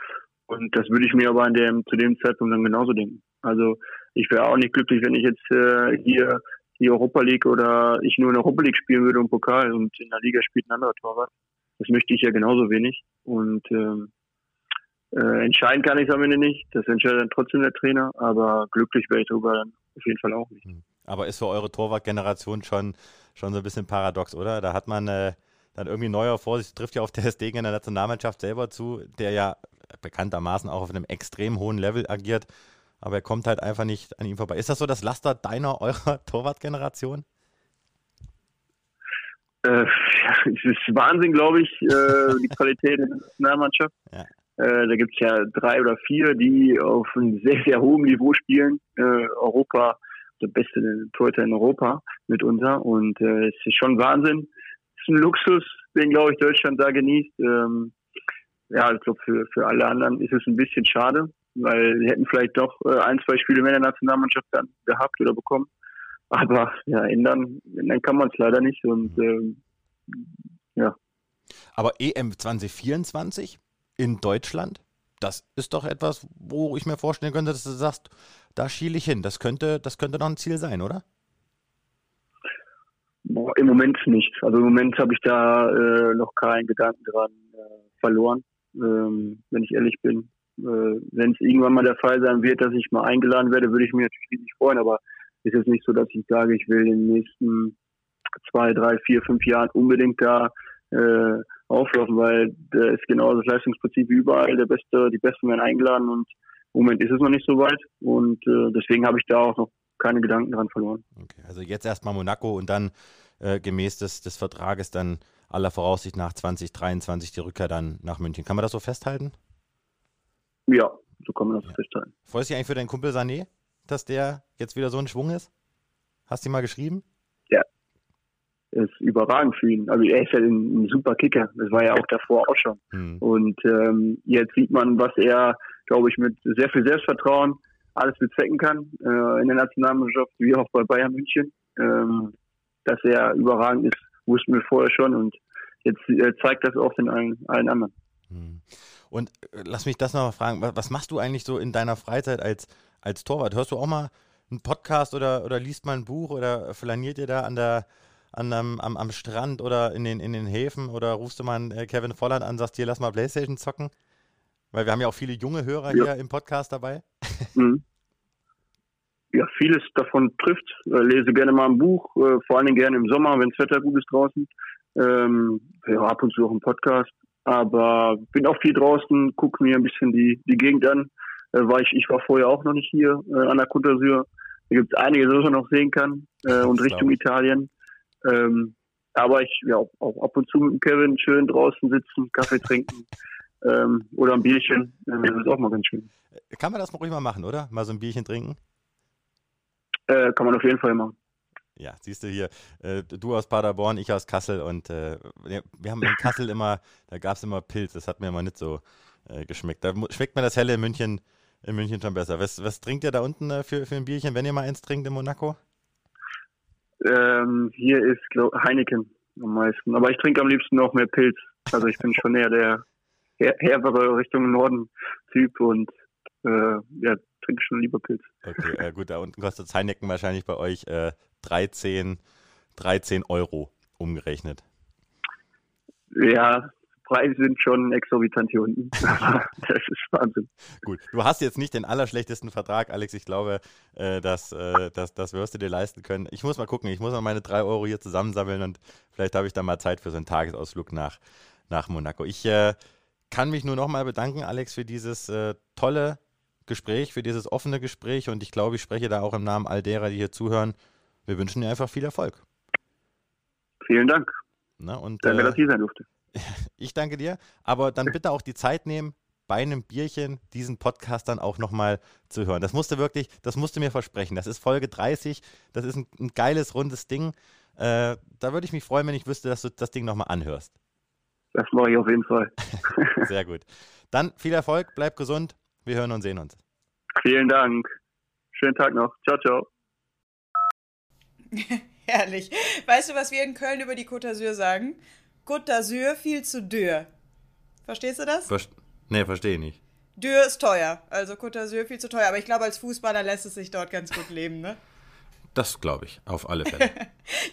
Und das würde ich mir aber an dem, zu dem Zeitpunkt dann genauso denken. Also ich wäre auch nicht glücklich, wenn ich jetzt äh, hier die Europa League oder ich nur in der Europa League spielen würde und Pokal und in der Liga spielt ein anderer Torwart. Das möchte ich ja genauso wenig. Und ähm, äh, entscheiden kann ich es am Ende nicht. Das entscheidet dann trotzdem der Trainer. Aber glücklich wäre ich darüber dann auf jeden Fall auch nicht. Hm. Aber ist für eure Torwartgeneration schon, schon so ein bisschen paradox, oder? Da hat man äh, dann irgendwie neuer Vorsicht, trifft ja auf der Stegen in der Nationalmannschaft selber zu, der ja bekanntermaßen auch auf einem extrem hohen Level agiert aber er kommt halt einfach nicht an ihm vorbei. Ist das so das Laster deiner, eurer Torwartgeneration? Äh, es ist Wahnsinn, glaube ich, äh, die Qualität der Nationalmannschaft. Ja. Äh, da gibt es ja drei oder vier, die auf einem sehr, sehr hohen Niveau spielen. Äh, Europa, der beste Torhüter in Europa mitunter. Und es ist schon Wahnsinn. Ein Luxus, den, glaube ich, Deutschland da genießt. Ähm, ja, ich glaube, für, für alle anderen ist es ein bisschen schade weil sie hätten vielleicht doch äh, ein, zwei Spiele mehr in der Nationalmannschaft dann gehabt oder bekommen. Aber ja, ändern, ändern kann man es leider nicht und ähm, ja. Aber EM 2024 in Deutschland, das ist doch etwas, wo ich mir vorstellen könnte, dass du sagst, da schiele ich hin. Das könnte, das könnte doch ein Ziel sein, oder? Boah, Im Moment nicht. Also im Moment habe ich da äh, noch keinen Gedanken dran äh, verloren, ähm, wenn ich ehrlich bin. Äh, wenn es irgendwann mal der Fall sein wird, dass ich mal eingeladen werde, würde ich mich natürlich riesig freuen, aber ist jetzt nicht so, dass ich sage, ich will in den nächsten zwei, drei, vier, fünf Jahren unbedingt da äh, auflaufen, weil da ist genau das Leistungsprinzip überall. Der Beste, die Besten werden eingeladen und im Moment ist es noch nicht so weit und äh, deswegen habe ich da auch noch keine Gedanken dran verloren. Okay, also jetzt erstmal Monaco und dann äh, gemäß des, des Vertrages dann aller Voraussicht nach 2023 die Rückkehr dann nach München. Kann man das so festhalten? Ja, so kann man das ja. festhalten. Freust du dich eigentlich für deinen Kumpel Sané, dass der jetzt wieder so ein Schwung ist? Hast du ihm mal geschrieben? Ja. Ist überragend für ihn. Also er ist ja ein, ein super Kicker. Das war ja auch davor auch schon. Hm. Und ähm, jetzt sieht man, was er, glaube ich, mit sehr viel Selbstvertrauen alles bezwecken kann äh, in der Nationalmannschaft, wie auch bei Bayern München. Ähm, dass er überragend ist, wussten wir vorher schon und jetzt äh, zeigt das auch den allen, allen anderen. Hm. Und äh, lass mich das noch mal fragen, was machst du eigentlich so in deiner Freizeit als, als Torwart? Hörst du auch mal einen Podcast oder, oder liest mal ein Buch oder flaniert ihr da an der, an am, am, am Strand oder in den, in den Häfen oder rufst du mal einen äh, Kevin Volland an und sagst, hier, lass mal Playstation zocken? Weil wir haben ja auch viele junge Hörer ja. hier im Podcast dabei. Mhm. Ja, vieles davon trifft. Äh, lese gerne mal ein Buch, äh, vor allen Dingen gerne im Sommer, wenn das Wetter gut ist draußen. Ähm, ja, ab und zu auch einen Podcast. Aber bin auch viel draußen, gucke mir ein bisschen die, die Gegend an. Äh, war ich, ich war vorher auch noch nicht hier äh, an der Côte d'Azur. Da gibt es einiges, was man noch sehen kann äh, und Richtung Italien. Ähm, aber ich, ja, auch, auch, ab und zu mit Kevin schön draußen sitzen, Kaffee trinken ähm, oder ein Bierchen. Äh, das ist auch mal ganz schön. Kann man das mal ruhig mal machen, oder? Mal so ein Bierchen trinken? Äh, kann man auf jeden Fall machen. Ja, siehst du hier, äh, du aus Paderborn, ich aus Kassel und äh, wir haben in Kassel immer, da gab es immer Pilz, das hat mir immer nicht so äh, geschmeckt. Da schmeckt mir das Helle in München, in München schon besser. Was, was trinkt ihr da unten äh, für, für ein Bierchen, wenn ihr mal eins trinkt in Monaco? Ähm, hier ist glaub, Heineken am meisten, aber ich trinke am liebsten noch mehr Pilz. Also ich bin schon eher der herbere Richtung Norden Typ und äh, ja, trinke schon lieber Pilz. Okay, äh, gut, da unten kostet Heineken wahrscheinlich bei euch äh, 13, 13 Euro umgerechnet. Ja, Preise sind schon exorbitant hier unten. das ist Wahnsinn. Gut, du hast jetzt nicht den allerschlechtesten Vertrag, Alex. Ich glaube, äh, das, äh, das, das wirst du dir leisten können. Ich muss mal gucken, ich muss mal meine drei Euro hier zusammensammeln und vielleicht habe ich dann mal Zeit für so einen Tagesausflug nach, nach Monaco. Ich äh, kann mich nur nochmal bedanken, Alex, für dieses äh, tolle Gespräch, für dieses offene Gespräch und ich glaube, ich spreche da auch im Namen all derer, die hier zuhören. Wir wünschen dir einfach viel Erfolg. Vielen Dank. Na, und, danke, äh, dass ich sein durfte. Ich danke dir, aber dann bitte auch die Zeit nehmen, bei einem Bierchen diesen Podcast dann auch nochmal zu hören. Das musste wirklich, das musste mir versprechen. Das ist Folge 30, das ist ein, ein geiles, rundes Ding. Äh, da würde ich mich freuen, wenn ich wüsste, dass du das Ding nochmal anhörst. Das mache ich auf jeden Fall. Sehr gut. Dann viel Erfolg, bleib gesund wir hören und sehen uns. Vielen Dank. Schönen Tag noch. Ciao, ciao. Herrlich. Weißt du, was wir in Köln über die Côte d'Azur sagen? Côte d'Azur viel zu dürr. Verstehst du das? Verst nee, verstehe ich nicht. Dürr ist teuer. Also Côte d'Azur viel zu teuer. Aber ich glaube, als Fußballer lässt es sich dort ganz gut leben, ne? Das glaube ich, auf alle Fälle.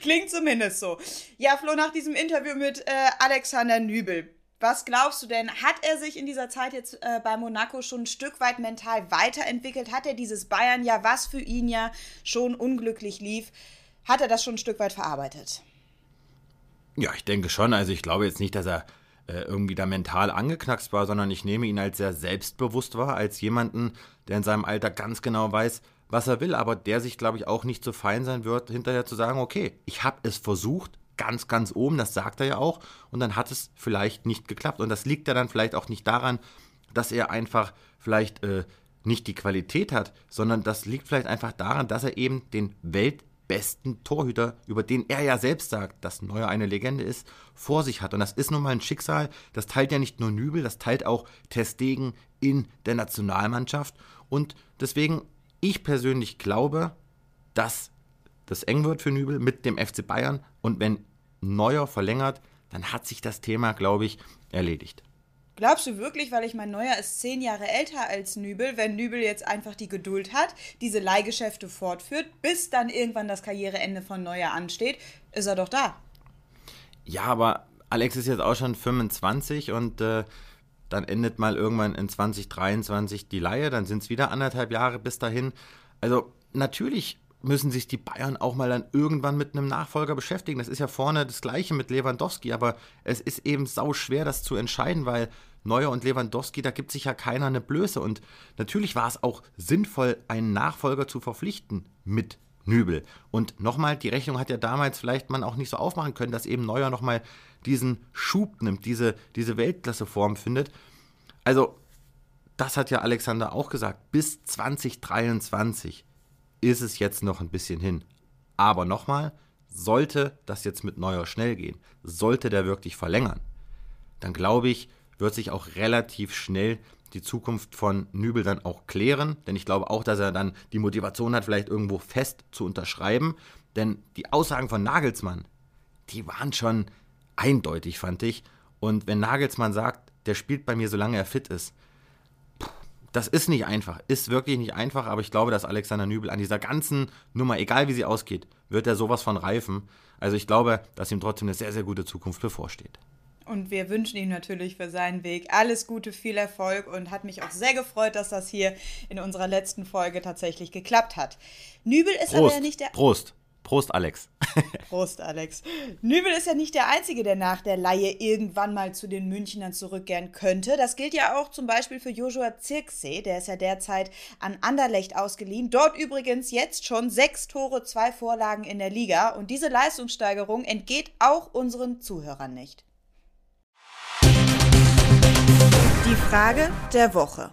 Klingt zumindest so. Ja, Flo, nach diesem Interview mit äh, Alexander Nübel was glaubst du denn? Hat er sich in dieser Zeit jetzt äh, bei Monaco schon ein Stück weit mental weiterentwickelt? Hat er dieses Bayern ja, was für ihn ja schon unglücklich lief, hat er das schon ein Stück weit verarbeitet? Ja, ich denke schon. Also ich glaube jetzt nicht, dass er äh, irgendwie da mental angeknackst war, sondern ich nehme ihn als sehr selbstbewusst wahr, als jemanden, der in seinem Alter ganz genau weiß, was er will, aber der sich, glaube ich, auch nicht so fein sein wird, hinterher zu sagen, okay, ich habe es versucht, ganz, ganz oben, das sagt er ja auch, und dann hat es vielleicht nicht geklappt. Und das liegt ja dann vielleicht auch nicht daran, dass er einfach vielleicht äh, nicht die Qualität hat, sondern das liegt vielleicht einfach daran, dass er eben den weltbesten Torhüter, über den er ja selbst sagt, dass Neuer eine Legende ist, vor sich hat. Und das ist nun mal ein Schicksal, das teilt ja nicht nur Nübel, das teilt auch Testegen in der Nationalmannschaft. Und deswegen, ich persönlich glaube, dass das eng wird für Nübel mit dem FC Bayern. Und wenn Neuer verlängert, dann hat sich das Thema, glaube ich, erledigt. Glaubst du wirklich, weil ich mein Neuer ist zehn Jahre älter als Nübel, wenn Nübel jetzt einfach die Geduld hat, diese Leihgeschäfte fortführt, bis dann irgendwann das Karriereende von Neuer ansteht, ist er doch da. Ja, aber Alex ist jetzt auch schon 25 und äh, dann endet mal irgendwann in 2023 die Leihe, dann sind es wieder anderthalb Jahre bis dahin. Also natürlich müssen sich die Bayern auch mal dann irgendwann mit einem Nachfolger beschäftigen. Das ist ja vorne das gleiche mit Lewandowski, aber es ist eben sau schwer, das zu entscheiden, weil Neuer und Lewandowski, da gibt sich ja keiner eine Blöße. Und natürlich war es auch sinnvoll, einen Nachfolger zu verpflichten mit Nübel. Und nochmal, die Rechnung hat ja damals vielleicht man auch nicht so aufmachen können, dass eben Neuer nochmal diesen Schub nimmt, diese, diese Weltklasseform findet. Also, das hat ja Alexander auch gesagt, bis 2023 ist es jetzt noch ein bisschen hin. Aber nochmal, sollte das jetzt mit Neuer schnell gehen, sollte der wirklich verlängern, dann glaube ich, wird sich auch relativ schnell die Zukunft von Nübel dann auch klären. Denn ich glaube auch, dass er dann die Motivation hat, vielleicht irgendwo fest zu unterschreiben. Denn die Aussagen von Nagelsmann, die waren schon eindeutig, fand ich. Und wenn Nagelsmann sagt, der spielt bei mir, solange er fit ist, das ist nicht einfach, ist wirklich nicht einfach, aber ich glaube, dass Alexander Nübel an dieser ganzen Nummer, egal wie sie ausgeht, wird er sowas von reifen. Also ich glaube, dass ihm trotzdem eine sehr, sehr gute Zukunft bevorsteht. Und wir wünschen ihm natürlich für seinen Weg alles Gute, viel Erfolg und hat mich auch sehr gefreut, dass das hier in unserer letzten Folge tatsächlich geklappt hat. Nübel ist Prost, aber ja nicht der. Prost. Prost, Alex. Prost, Alex. Nübel ist ja nicht der Einzige, der nach der Laie irgendwann mal zu den Münchnern zurückkehren könnte. Das gilt ja auch zum Beispiel für Joshua Zirksee. Der ist ja derzeit an Anderlecht ausgeliehen. Dort übrigens jetzt schon sechs Tore, zwei Vorlagen in der Liga. Und diese Leistungssteigerung entgeht auch unseren Zuhörern nicht. Die Frage der Woche.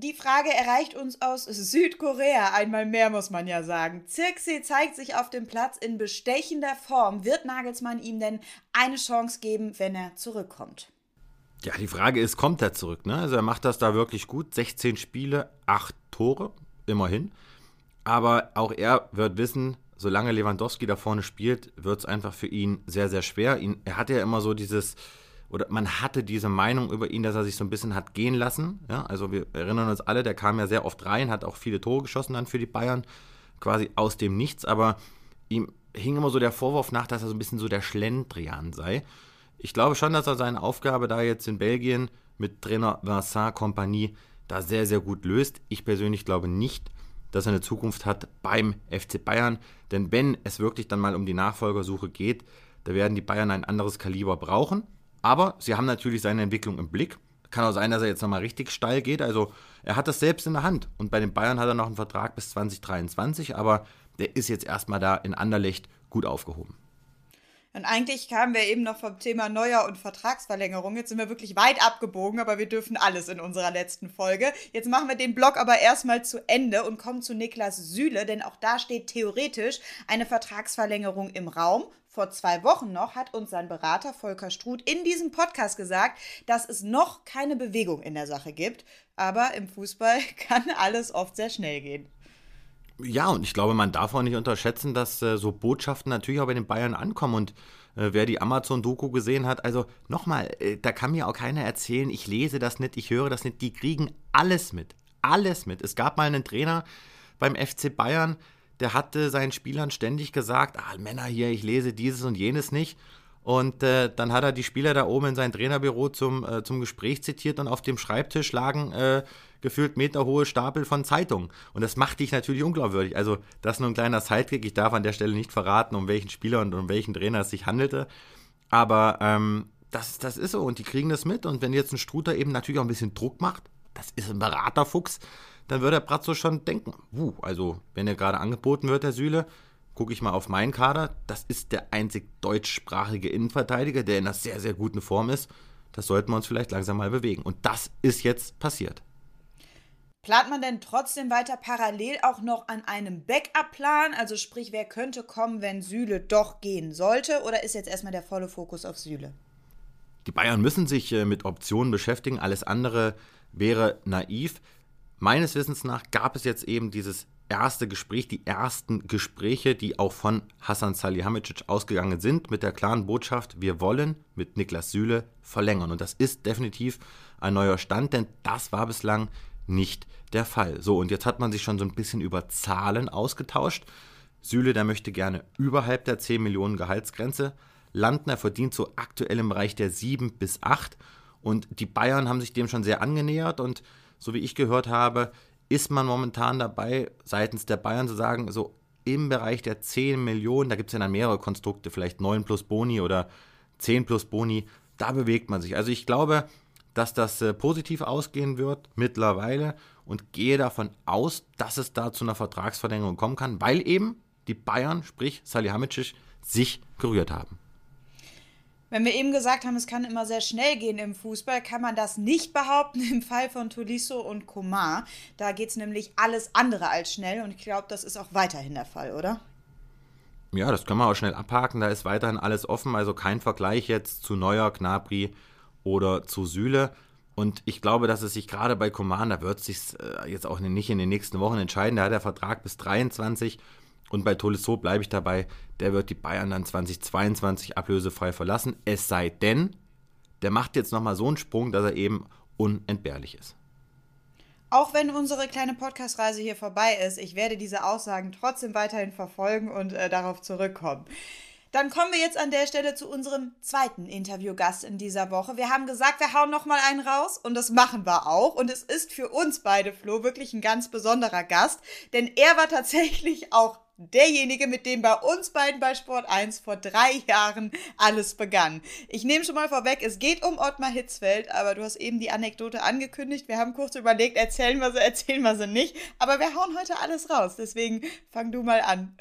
Die Frage erreicht uns aus Südkorea. Einmal mehr muss man ja sagen. Zirkse zeigt sich auf dem Platz in bestechender Form. Wird Nagelsmann ihm denn eine Chance geben, wenn er zurückkommt? Ja, die Frage ist, kommt er zurück? Ne? Also er macht das da wirklich gut. 16 Spiele, 8 Tore, immerhin. Aber auch er wird wissen, solange Lewandowski da vorne spielt, wird es einfach für ihn sehr, sehr schwer. Ihn, er hat ja immer so dieses oder man hatte diese Meinung über ihn, dass er sich so ein bisschen hat gehen lassen. Ja, also wir erinnern uns alle, der kam ja sehr oft rein, hat auch viele Tore geschossen dann für die Bayern, quasi aus dem Nichts, aber ihm hing immer so der Vorwurf nach, dass er so ein bisschen so der Schlendrian sei. Ich glaube schon, dass er seine Aufgabe da jetzt in Belgien mit Trainer Vincent Compagnie da sehr, sehr gut löst. Ich persönlich glaube nicht, dass er eine Zukunft hat beim FC Bayern, denn wenn es wirklich dann mal um die Nachfolgersuche geht, da werden die Bayern ein anderes Kaliber brauchen. Aber sie haben natürlich seine Entwicklung im Blick. Kann auch sein, dass er jetzt nochmal richtig steil geht. Also er hat das selbst in der Hand. Und bei den Bayern hat er noch einen Vertrag bis 2023, aber der ist jetzt erstmal da in Anderlecht gut aufgehoben. Und eigentlich kamen wir eben noch vom Thema Neuer und Vertragsverlängerung. Jetzt sind wir wirklich weit abgebogen, aber wir dürfen alles in unserer letzten Folge. Jetzt machen wir den Blog aber erstmal zu Ende und kommen zu Niklas Süle, denn auch da steht theoretisch eine Vertragsverlängerung im Raum vor zwei Wochen noch hat uns sein Berater Volker Struth in diesem Podcast gesagt, dass es noch keine Bewegung in der Sache gibt. Aber im Fußball kann alles oft sehr schnell gehen. Ja, und ich glaube, man darf auch nicht unterschätzen, dass äh, so Botschaften natürlich auch bei den Bayern ankommen. Und äh, wer die Amazon-Doku gesehen hat, also nochmal, äh, da kann mir auch keiner erzählen, ich lese das nicht, ich höre das nicht. Die kriegen alles mit. Alles mit. Es gab mal einen Trainer beim FC Bayern, der hatte seinen Spielern ständig gesagt, ah, Männer hier, ich lese dieses und jenes nicht. Und äh, dann hat er die Spieler da oben in sein Trainerbüro zum, äh, zum Gespräch zitiert und auf dem Schreibtisch lagen äh, gefühlt meterhohe Stapel von Zeitungen. Und das macht dich natürlich unglaubwürdig. Also, das ist nur ein kleiner Sidekick. Ich darf an der Stelle nicht verraten, um welchen Spieler und um welchen Trainer es sich handelte. Aber ähm, das, das ist so und die kriegen das mit. Und wenn jetzt ein Struter eben natürlich auch ein bisschen Druck macht, das ist ein Beraterfuchs, dann würde der Bratzo schon denken, uh, also wenn er gerade angeboten wird, der Süle, gucke ich mal auf meinen Kader, das ist der einzig deutschsprachige Innenverteidiger, der in einer sehr, sehr guten Form ist. Das sollten wir uns vielleicht langsam mal bewegen. Und das ist jetzt passiert. Plant man denn trotzdem weiter parallel auch noch an einem Backup-Plan? Also sprich, wer könnte kommen, wenn Süle doch gehen sollte? Oder ist jetzt erstmal der volle Fokus auf Süle? Die Bayern müssen sich äh, mit Optionen beschäftigen. Alles andere wäre naiv. Meines Wissens nach gab es jetzt eben dieses erste Gespräch, die ersten Gespräche, die auch von Hassan Salihamidzic ausgegangen sind, mit der klaren Botschaft, wir wollen mit Niklas Süle verlängern. Und das ist definitiv ein neuer Stand, denn das war bislang nicht der Fall. So, und jetzt hat man sich schon so ein bisschen über Zahlen ausgetauscht. Süle, der möchte gerne überhalb der 10 Millionen Gehaltsgrenze landen. Er verdient so aktuell im Bereich der 7 bis 8. Und die Bayern haben sich dem schon sehr angenähert. Und so wie ich gehört habe, ist man momentan dabei, seitens der Bayern zu sagen, so im Bereich der 10 Millionen, da gibt es ja dann mehrere Konstrukte, vielleicht 9 plus Boni oder 10 plus Boni, da bewegt man sich. Also ich glaube, dass das äh, positiv ausgehen wird mittlerweile und gehe davon aus, dass es da zu einer Vertragsverlängerung kommen kann, weil eben die Bayern, sprich Salihamidzic, sich gerührt haben. Wenn wir eben gesagt haben, es kann immer sehr schnell gehen im Fußball, kann man das nicht behaupten im Fall von Tolisso und Komar. Da geht es nämlich alles andere als schnell und ich glaube, das ist auch weiterhin der Fall, oder? Ja, das können wir auch schnell abhaken. Da ist weiterhin alles offen, also kein Vergleich jetzt zu Neuer, Knabri oder zu Süle. Und ich glaube, dass es sich gerade bei Coman, da wird es sich äh, jetzt auch nicht in den nächsten Wochen entscheiden. Da hat der Vertrag bis 23 und bei Tolisso bleibe ich dabei, der wird die Bayern dann 2022 ablösefrei verlassen. Es sei denn, der macht jetzt nochmal so einen Sprung, dass er eben unentbehrlich ist. Auch wenn unsere kleine Podcast-Reise hier vorbei ist, ich werde diese Aussagen trotzdem weiterhin verfolgen und äh, darauf zurückkommen. Dann kommen wir jetzt an der Stelle zu unserem zweiten Interviewgast in dieser Woche. Wir haben gesagt, wir hauen noch mal einen raus und das machen wir auch. Und es ist für uns beide, Flo, wirklich ein ganz besonderer Gast, denn er war tatsächlich auch derjenige, mit dem bei uns beiden bei Sport 1 vor drei Jahren alles begann. Ich nehme schon mal vorweg, es geht um Ottmar Hitzfeld, aber du hast eben die Anekdote angekündigt. Wir haben kurz überlegt, erzählen wir sie, erzählen wir sie nicht. Aber wir hauen heute alles raus, deswegen fang du mal an.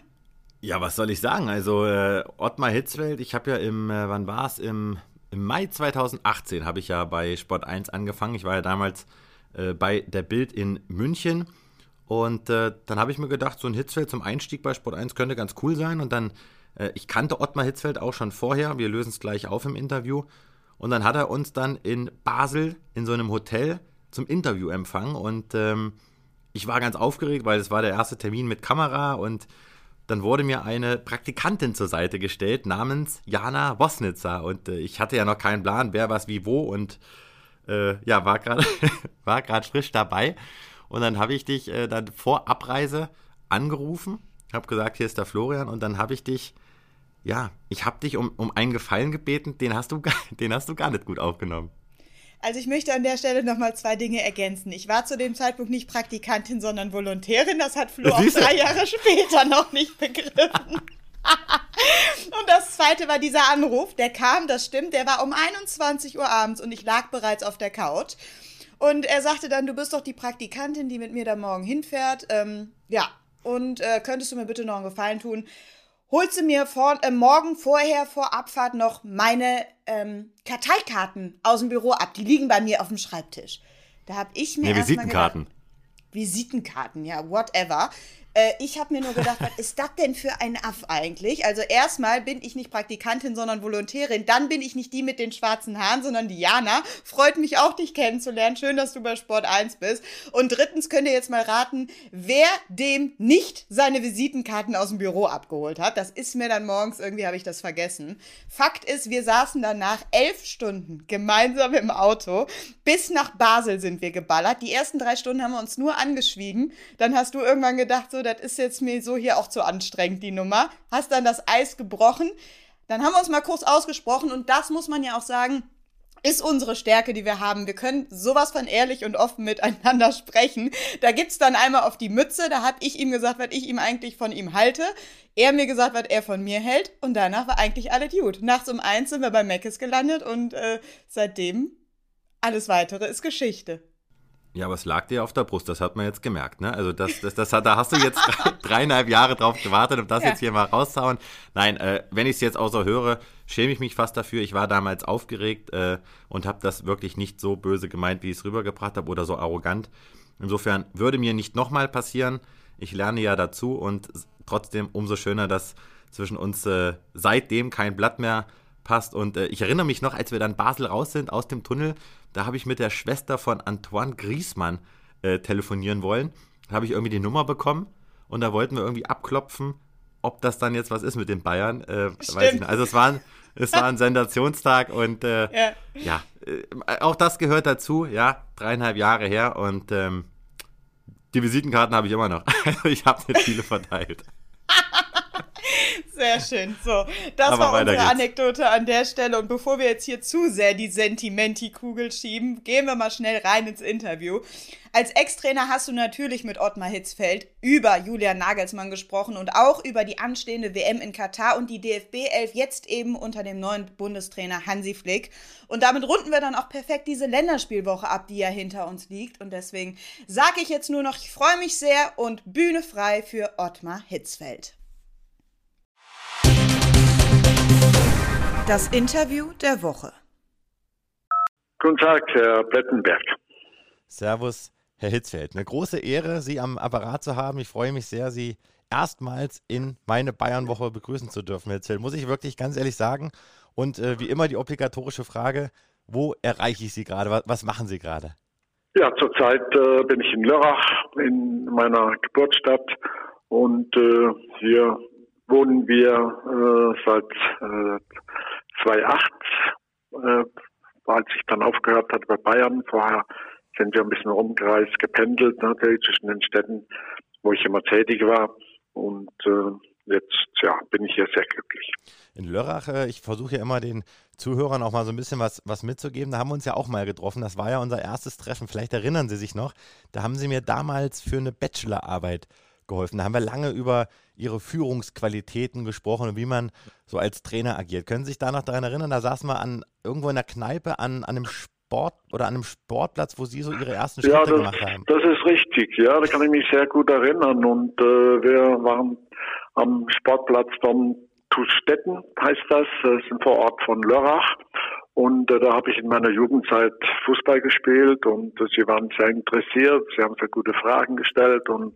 ja, was soll ich sagen? Also äh, Ottmar Hitzfeld, ich habe ja im, äh, wann war es? Im, Im Mai 2018 habe ich ja bei Sport 1 angefangen. Ich war ja damals äh, bei der Bild in München und äh, dann habe ich mir gedacht, so ein Hitzfeld zum Einstieg bei Sport 1 könnte ganz cool sein. Und dann, äh, ich kannte Ottmar Hitzfeld auch schon vorher. Wir lösen es gleich auf im Interview. Und dann hat er uns dann in Basel in so einem Hotel zum Interview empfangen. Und ähm, ich war ganz aufgeregt, weil es war der erste Termin mit Kamera. Und dann wurde mir eine Praktikantin zur Seite gestellt namens Jana Wosnitzer. Und äh, ich hatte ja noch keinen Plan, wer was wie wo. Und äh, ja, war gerade frisch dabei. Und dann habe ich dich äh, dann vor Abreise angerufen, habe gesagt, hier ist der Florian. Und dann habe ich dich, ja, ich habe dich um, um einen Gefallen gebeten, den hast, du, den hast du gar nicht gut aufgenommen. Also ich möchte an der Stelle nochmal zwei Dinge ergänzen. Ich war zu dem Zeitpunkt nicht Praktikantin, sondern Volontärin. Das hat Flo auch drei Jahre später noch nicht begriffen. und das zweite war dieser Anruf, der kam, das stimmt, der war um 21 Uhr abends und ich lag bereits auf der Couch. Und er sagte dann, du bist doch die Praktikantin, die mit mir da morgen hinfährt. Ähm, ja, und äh, könntest du mir bitte noch einen Gefallen tun? Holst du mir vor, äh, morgen vorher vor Abfahrt noch meine ähm, Karteikarten aus dem Büro ab. Die liegen bei mir auf dem Schreibtisch. Da habe ich mir. Nee, Visitenkarten. Gedacht, Visitenkarten, ja, whatever. Äh, ich habe mir nur gedacht, was ist das denn für ein Aff eigentlich? Also erstmal bin ich nicht Praktikantin, sondern Volontärin. Dann bin ich nicht die mit den schwarzen Haaren, sondern Diana. Freut mich auch, dich kennenzulernen. Schön, dass du bei Sport 1 bist. Und drittens könnt ihr jetzt mal raten, wer dem nicht seine Visitenkarten aus dem Büro abgeholt hat. Das ist mir dann morgens, irgendwie habe ich das vergessen. Fakt ist, wir saßen danach elf Stunden gemeinsam im Auto. Bis nach Basel sind wir geballert. Die ersten drei Stunden haben wir uns nur angeschwiegen. Dann hast du irgendwann gedacht, so, das ist jetzt mir so hier auch zu anstrengend, die Nummer. Hast dann das Eis gebrochen. Dann haben wir uns mal kurz ausgesprochen und das muss man ja auch sagen, ist unsere Stärke, die wir haben. Wir können sowas von ehrlich und offen miteinander sprechen. Da gibt's dann einmal auf die Mütze, da habe ich ihm gesagt, was ich ihm eigentlich von ihm halte. Er mir gesagt, was er von mir hält. Und danach war eigentlich alles gut. Nachts um eins sind wir bei Meckes gelandet und äh, seitdem alles weitere ist Geschichte. Ja, aber es lag dir auf der Brust, das hat man jetzt gemerkt, ne? Also das, das, das, da hast du jetzt dreieinhalb Jahre drauf gewartet, um das ja. jetzt hier mal rauszuhauen. Nein, äh, wenn ich es jetzt außer höre, schäme ich mich fast dafür. Ich war damals aufgeregt äh, und habe das wirklich nicht so böse gemeint, wie ich es rübergebracht habe oder so arrogant. Insofern würde mir nicht nochmal passieren. Ich lerne ja dazu und trotzdem umso schöner, dass zwischen uns äh, seitdem kein Blatt mehr passt. Und äh, ich erinnere mich noch, als wir dann Basel raus sind aus dem Tunnel, da habe ich mit der Schwester von Antoine Griesmann äh, telefonieren wollen. Da habe ich irgendwie die Nummer bekommen und da wollten wir irgendwie abklopfen, ob das dann jetzt was ist mit den Bayern. Äh, weiß ich nicht. Also es war, es war ein Sensationstag und äh, ja, ja äh, auch das gehört dazu, ja, dreieinhalb Jahre her und ähm, die Visitenkarten habe ich immer noch. Also ich habe nicht viele verteilt. Sehr schön. So, das Aber war unsere geht's. Anekdote an der Stelle. Und bevor wir jetzt hier zu sehr die Sentimenti-Kugel schieben, gehen wir mal schnell rein ins Interview. Als Ex-Trainer hast du natürlich mit Ottmar Hitzfeld über Julian Nagelsmann gesprochen und auch über die anstehende WM in Katar und die DFB 11 jetzt eben unter dem neuen Bundestrainer Hansi Flick. Und damit runden wir dann auch perfekt diese Länderspielwoche ab, die ja hinter uns liegt. Und deswegen sage ich jetzt nur noch, ich freue mich sehr und Bühne frei für Ottmar Hitzfeld. Das Interview der Woche. Guten Tag, Herr Plettenberg. Servus, Herr Hitzfeld. Eine große Ehre, Sie am Apparat zu haben. Ich freue mich sehr, Sie erstmals in meine Bayernwoche begrüßen zu dürfen, Herr Hitzfeld. Muss ich wirklich ganz ehrlich sagen. Und äh, wie immer die obligatorische Frage, wo erreiche ich Sie gerade? Was, was machen Sie gerade? Ja, zurzeit äh, bin ich in Lörrach, in meiner Geburtsstadt. Und äh, hier wohnen wir äh, seit 2008, äh, als ich dann aufgehört hatte bei Bayern. Vorher sind wir ein bisschen rumgereist, gependelt natürlich zwischen den Städten, wo ich immer tätig war. Und äh, jetzt ja, bin ich hier sehr glücklich. In Lörrach, äh, ich versuche ja immer den Zuhörern auch mal so ein bisschen was, was mitzugeben. Da haben wir uns ja auch mal getroffen. Das war ja unser erstes Treffen. Vielleicht erinnern Sie sich noch. Da haben Sie mir damals für eine Bachelorarbeit geholfen. Da haben wir lange über ihre Führungsqualitäten gesprochen und wie man so als Trainer agiert. Können Sie sich da noch daran erinnern? Da saßen wir an irgendwo in der Kneipe an, an einem Sport oder an einem Sportplatz, wo Sie so Ihre ersten Schritte ja, das, gemacht haben. Das ist richtig, ja, da kann ich mich sehr gut erinnern. Und äh, wir waren am Sportplatz von Tustetten, heißt das, das ist ein Vorort von Lörrach. Und äh, da habe ich in meiner Jugendzeit Fußball gespielt und äh, sie waren sehr interessiert, sie haben sehr gute Fragen gestellt und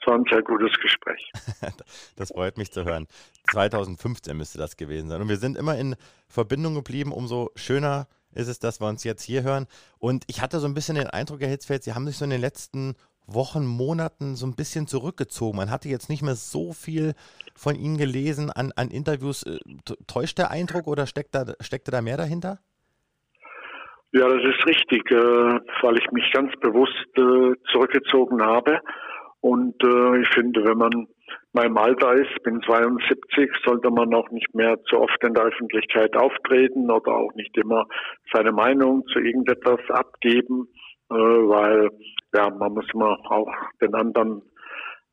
es war ein sehr gutes Gespräch. das freut mich zu hören. 2015 müsste das gewesen sein. Und wir sind immer in Verbindung geblieben, umso schöner ist es, dass wir uns jetzt hier hören. Und ich hatte so ein bisschen den Eindruck, Herr Hitzfeld, Sie haben sich so in den letzten Wochen, Monaten so ein bisschen zurückgezogen. Man hatte jetzt nicht mehr so viel von Ihnen gelesen an, an Interviews. Äh, täuscht der Eindruck oder steckt da, steckte da mehr dahinter? Ja, das ist richtig, äh, weil ich mich ganz bewusst äh, zurückgezogen habe. Und ich finde, wenn man meinem Alter ist, bin 72, sollte man auch nicht mehr zu oft in der Öffentlichkeit auftreten oder auch nicht immer seine Meinung zu irgendetwas abgeben, weil ja, man muss immer auch den anderen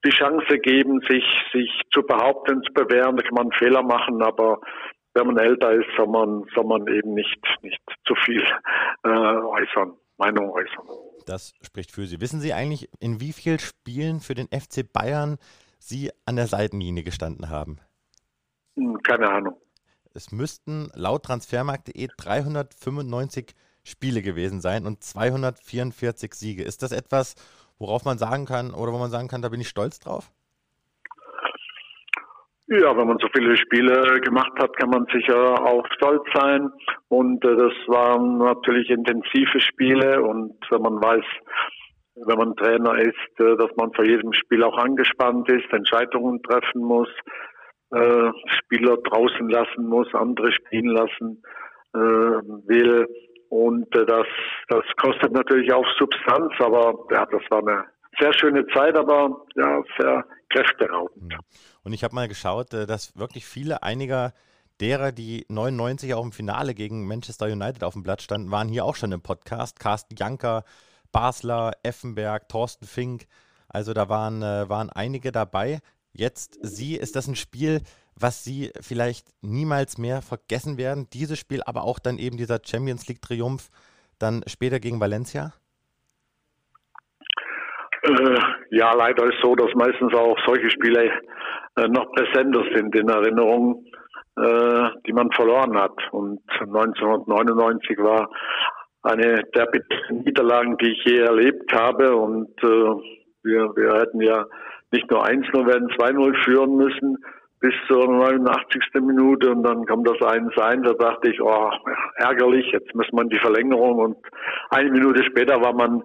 die Chance geben, sich, sich zu behaupten, zu bewähren. Da kann man Fehler machen, aber wenn man älter ist, soll man, soll man eben nicht, nicht zu viel äh, äußern, Meinung äußern. Das spricht für Sie. Wissen Sie eigentlich, in wie vielen Spielen für den FC Bayern Sie an der Seitenlinie gestanden haben? Hm, keine Ahnung. Es müssten laut transfermarkt.de 395 Spiele gewesen sein und 244 Siege. Ist das etwas, worauf man sagen kann oder wo man sagen kann, da bin ich stolz drauf? Ja, wenn man so viele Spiele gemacht hat, kann man sicher auch stolz sein. Und äh, das waren natürlich intensive Spiele. Und wenn man weiß, wenn man Trainer ist, äh, dass man vor jedem Spiel auch angespannt ist, Entscheidungen treffen muss, äh, Spieler draußen lassen muss, andere spielen lassen äh, will, und äh, das, das kostet natürlich auch Substanz, aber ja, das war eine sehr schöne Zeit, aber ja, sehr kräfteraubend. Mhm. Und ich habe mal geschaut, äh, dass wirklich viele einiger derer, die 99 auch im Finale gegen Manchester United auf dem Blatt standen, waren hier auch schon im Podcast. Carsten Janker, Basler, Effenberg, Thorsten Fink. Also da waren, äh, waren einige dabei. Jetzt Sie, ist das ein Spiel, was Sie vielleicht niemals mehr vergessen werden? Dieses Spiel, aber auch dann eben dieser Champions League-Triumph dann später gegen Valencia? Äh, ja, leider ist so, dass meistens auch solche Spiele äh, noch präsenter sind in Erinnerung, äh, die man verloren hat. Und 1999 war eine der Niederlagen, die ich je erlebt habe. Und wir, wir hätten ja nicht nur 1-0, wir hätten 2-0 führen müssen bis zur 89. Minute und dann kommt das 1-1. Da dachte ich, oh, ärgerlich, jetzt muss man die Verlängerung und eine Minute später war man,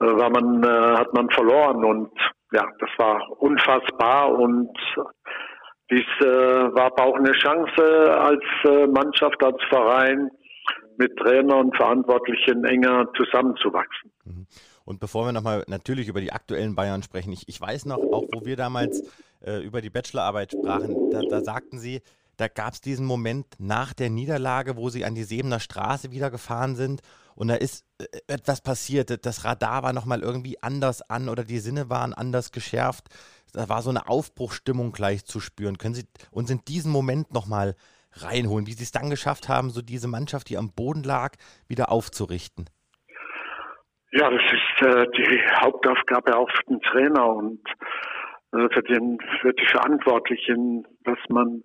äh, war man, äh, hat man verloren und ja, das war unfassbar und dies äh, war aber auch eine Chance als Mannschaft, als Verein mit Trainer und Verantwortlichen enger zusammenzuwachsen. Mhm. Und bevor wir nochmal natürlich über die aktuellen Bayern sprechen, ich, ich weiß noch, auch wo wir damals äh, über die Bachelorarbeit sprachen, da, da sagten Sie, da gab es diesen Moment nach der Niederlage, wo sie an die Sebener Straße wieder gefahren sind und da ist äh, etwas passiert. Das Radar war nochmal irgendwie anders an oder die Sinne waren anders geschärft. Da war so eine Aufbruchstimmung gleich zu spüren. Können Sie uns in diesen Moment nochmal reinholen, wie Sie es dann geschafft haben, so diese Mannschaft, die am Boden lag, wieder aufzurichten? Ja, das ist äh, die Hauptaufgabe auch für den Trainer und äh, für, den, für die Verantwortlichen, dass man,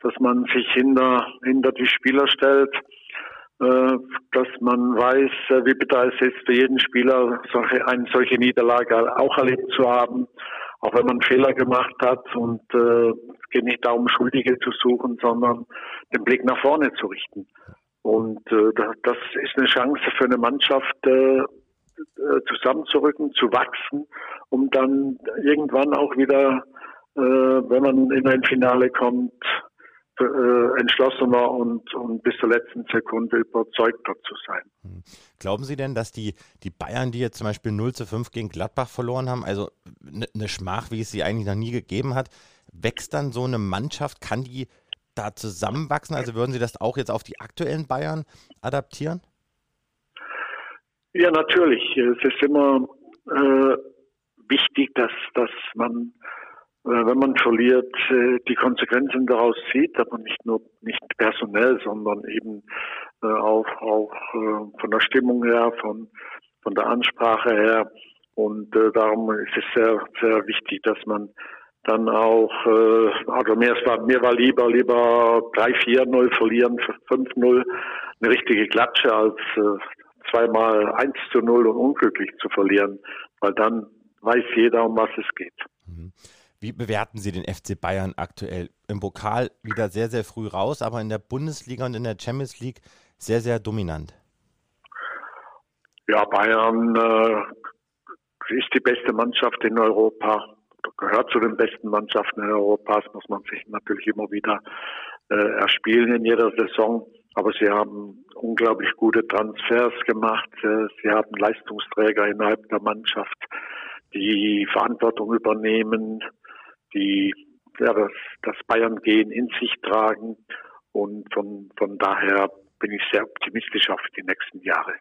dass man sich hinter, hinter die Spieler stellt, äh, dass man weiß, äh, wie bitter es ist, für jeden Spieler solche, eine solche Niederlage auch erlebt zu haben auch wenn man Fehler gemacht hat und äh, es geht nicht darum, Schuldige zu suchen, sondern den Blick nach vorne zu richten. Und äh, das ist eine Chance für eine Mannschaft, äh, zusammenzurücken, zu wachsen, um dann irgendwann auch wieder, äh, wenn man in ein Finale kommt, äh, entschlossener und, und bis zur letzten Sekunde überzeugter zu sein. Hm. Glauben Sie denn, dass die, die Bayern, die jetzt zum Beispiel 0 zu 5 gegen Gladbach verloren haben, also eine ne Schmach, wie es sie eigentlich noch nie gegeben hat, wächst dann so eine Mannschaft, kann die da zusammenwachsen? Also würden Sie das auch jetzt auf die aktuellen Bayern adaptieren? Ja, natürlich. Es ist immer äh, wichtig, dass, dass man äh, wenn man verliert, äh, die Konsequenzen daraus zieht, aber nicht nur nicht personell, sondern eben äh, auch auch von der Stimmung her, von von der Ansprache her und darum ist es sehr sehr wichtig, dass man dann auch, also mir war, mir war lieber, lieber 3-4-0 verlieren, 5-0, eine richtige Klatsche, als zweimal 1 zu 0 und unglücklich zu verlieren, weil dann weiß jeder, um was es geht. Mhm. Wie bewerten Sie den FC Bayern aktuell? Im Pokal wieder sehr, sehr früh raus, aber in der Bundesliga und in der Champions League sehr, sehr dominant. Ja, Bayern äh, ist die beste Mannschaft in Europa, gehört zu den besten Mannschaften in Europa. Das muss man sich natürlich immer wieder äh, erspielen in jeder Saison. Aber sie haben unglaublich gute Transfers gemacht. Äh, sie haben Leistungsträger innerhalb der Mannschaft, die Verantwortung übernehmen die ja, das, das Bayern-Gehen in sich tragen. Und von, von daher bin ich sehr optimistisch auf die nächsten Jahre.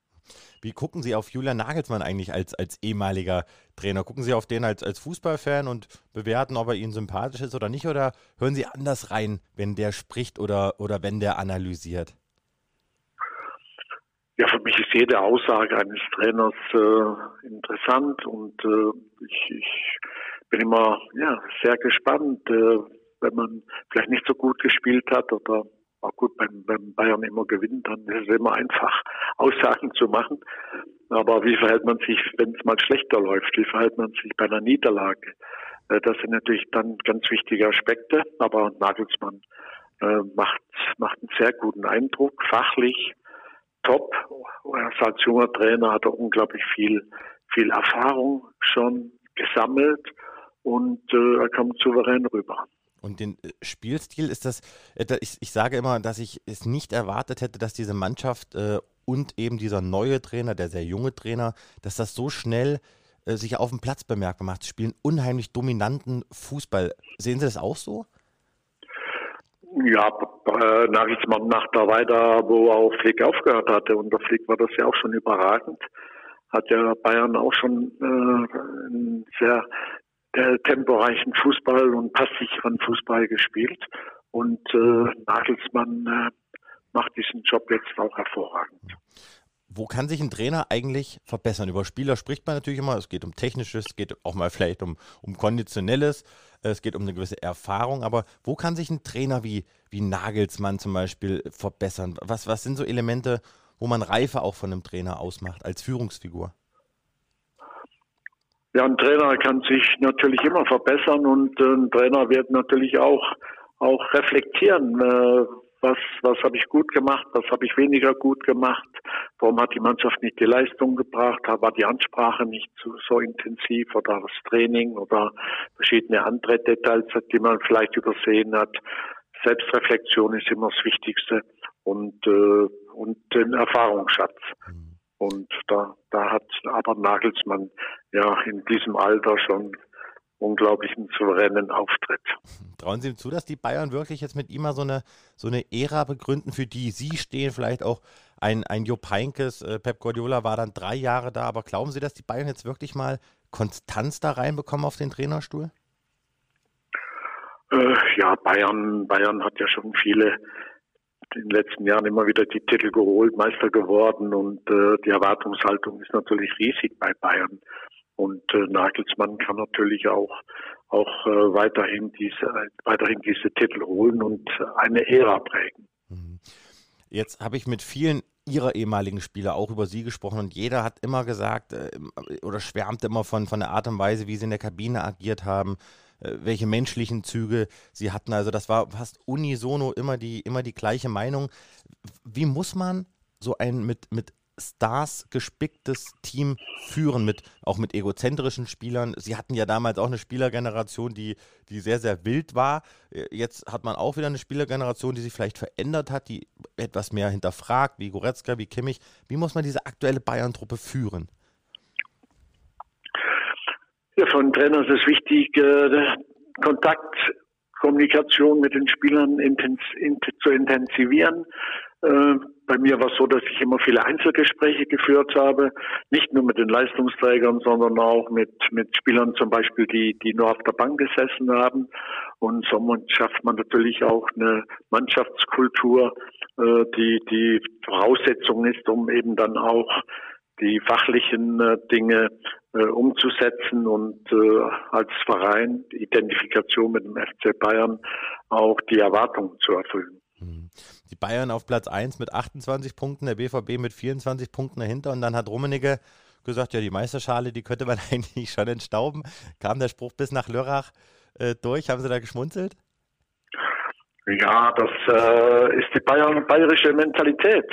Wie gucken Sie auf Julian Nagelsmann eigentlich als, als ehemaliger Trainer? Gucken Sie auf den als, als Fußballfan und bewerten, ob er Ihnen sympathisch ist oder nicht? Oder hören Sie anders rein, wenn der spricht oder, oder wenn der analysiert? Ja, für mich ist jede Aussage eines Trainers äh, interessant und äh, ich, ich bin immer ja, sehr gespannt, äh, wenn man vielleicht nicht so gut gespielt hat oder auch gut beim, beim Bayern immer gewinnt, dann ist es immer einfach, Aussagen zu machen. Aber wie verhält man sich, wenn es mal schlechter läuft? Wie verhält man sich bei einer Niederlage? Äh, das sind natürlich dann ganz wichtige Aspekte. Aber Nagelsmann äh, macht, macht einen sehr guten Eindruck, fachlich top. Als junger Trainer hat er unglaublich viel, viel Erfahrung schon gesammelt und äh, er kommt souverän rüber. Und den äh, Spielstil ist das, äh, ich, ich, sage immer, dass ich es nicht erwartet hätte, dass diese Mannschaft äh, und eben dieser neue Trainer, der sehr junge Trainer, dass das so schnell äh, sich auf dem Platz bemerkbar macht. Sie spielen unheimlich dominanten Fußball. Sehen Sie das auch so? Ja, äh, Nagelsmann macht da weiter, wo auch Flick aufgehört hatte. Und der Flick war das ja auch schon überragend. Hat ja Bayern auch schon äh, einen sehr der temporeichen Fußball und passsicheren Fußball gespielt. Und äh, Nagelsmann äh, macht diesen Job jetzt auch hervorragend. Wo kann sich ein Trainer eigentlich verbessern? Über Spieler spricht man natürlich immer. Es geht um Technisches, es geht auch mal vielleicht um, um Konditionelles, es geht um eine gewisse Erfahrung. Aber wo kann sich ein Trainer wie, wie Nagelsmann zum Beispiel verbessern? Was, was sind so Elemente, wo man Reife auch von einem Trainer ausmacht als Führungsfigur? Ja, ein Trainer kann sich natürlich immer verbessern und äh, ein Trainer wird natürlich auch auch reflektieren, äh, was, was habe ich gut gemacht, was habe ich weniger gut gemacht, warum hat die Mannschaft nicht die Leistung gebracht, war die Ansprache nicht so, so intensiv oder das Training oder verschiedene andere Details, die man vielleicht übersehen hat. Selbstreflexion ist immer das Wichtigste und, äh, und den Erfahrungsschatz. Mhm. Und da, da hat aber Nagelsmann ja in diesem Alter schon unglaublichen souveränen Auftritt. Trauen Sie ihm zu, dass die Bayern wirklich jetzt mit ihm mal so eine, so eine Ära begründen, für die Sie stehen? Vielleicht auch ein, ein Jupp Heynckes, äh, Pep Guardiola war dann drei Jahre da, aber glauben Sie, dass die Bayern jetzt wirklich mal Konstanz da reinbekommen auf den Trainerstuhl? Äh, ja, Bayern, Bayern hat ja schon viele in den letzten Jahren immer wieder die Titel geholt, Meister geworden und äh, die Erwartungshaltung ist natürlich riesig bei Bayern. Und äh, Nagelsmann kann natürlich auch auch äh, weiterhin diese weiterhin diese Titel holen und eine Ära prägen. Mhm. Jetzt habe ich mit vielen ihrer ehemaligen Spieler auch über sie gesprochen und jeder hat immer gesagt äh, oder schwärmt immer von, von der Art und Weise, wie sie in der Kabine agiert haben, äh, welche menschlichen Züge sie hatten. Also das war fast unisono immer die, immer die gleiche Meinung. Wie muss man so ein mit, mit Stars gespicktes Team führen, mit, auch mit egozentrischen Spielern. Sie hatten ja damals auch eine Spielergeneration, die, die sehr, sehr wild war. Äh, jetzt hat man auch wieder eine Spielergeneration, die sich vielleicht verändert hat, die etwas mehr hinterfragt, wie Goretzka, wie Kimmich. Wie muss man diese aktuelle Bayern-Truppe führen? Ja, von Trainer ist es wichtig, äh, Kontakt, Kommunikation mit den Spielern intens, in, zu intensivieren. Äh, bei mir war es so, dass ich immer viele Einzelgespräche geführt habe, nicht nur mit den Leistungsträgern, sondern auch mit, mit Spielern zum Beispiel, die, die nur auf der Bank gesessen haben. Und so schafft man natürlich auch eine Mannschaftskultur, äh, die die Voraussetzung ist, um eben dann auch die fachlichen äh, Dinge umzusetzen und als Verein die Identifikation mit dem FC Bayern auch die Erwartungen zu erfüllen. Die Bayern auf Platz 1 mit 28 Punkten, der BVB mit 24 Punkten dahinter und dann hat Rummenigge gesagt, ja, die Meisterschale, die könnte man eigentlich schon entstauben. Kam der Spruch bis nach Lörrach äh, durch? Haben Sie da geschmunzelt? Ja, das äh, ist die Bayern, bayerische Mentalität.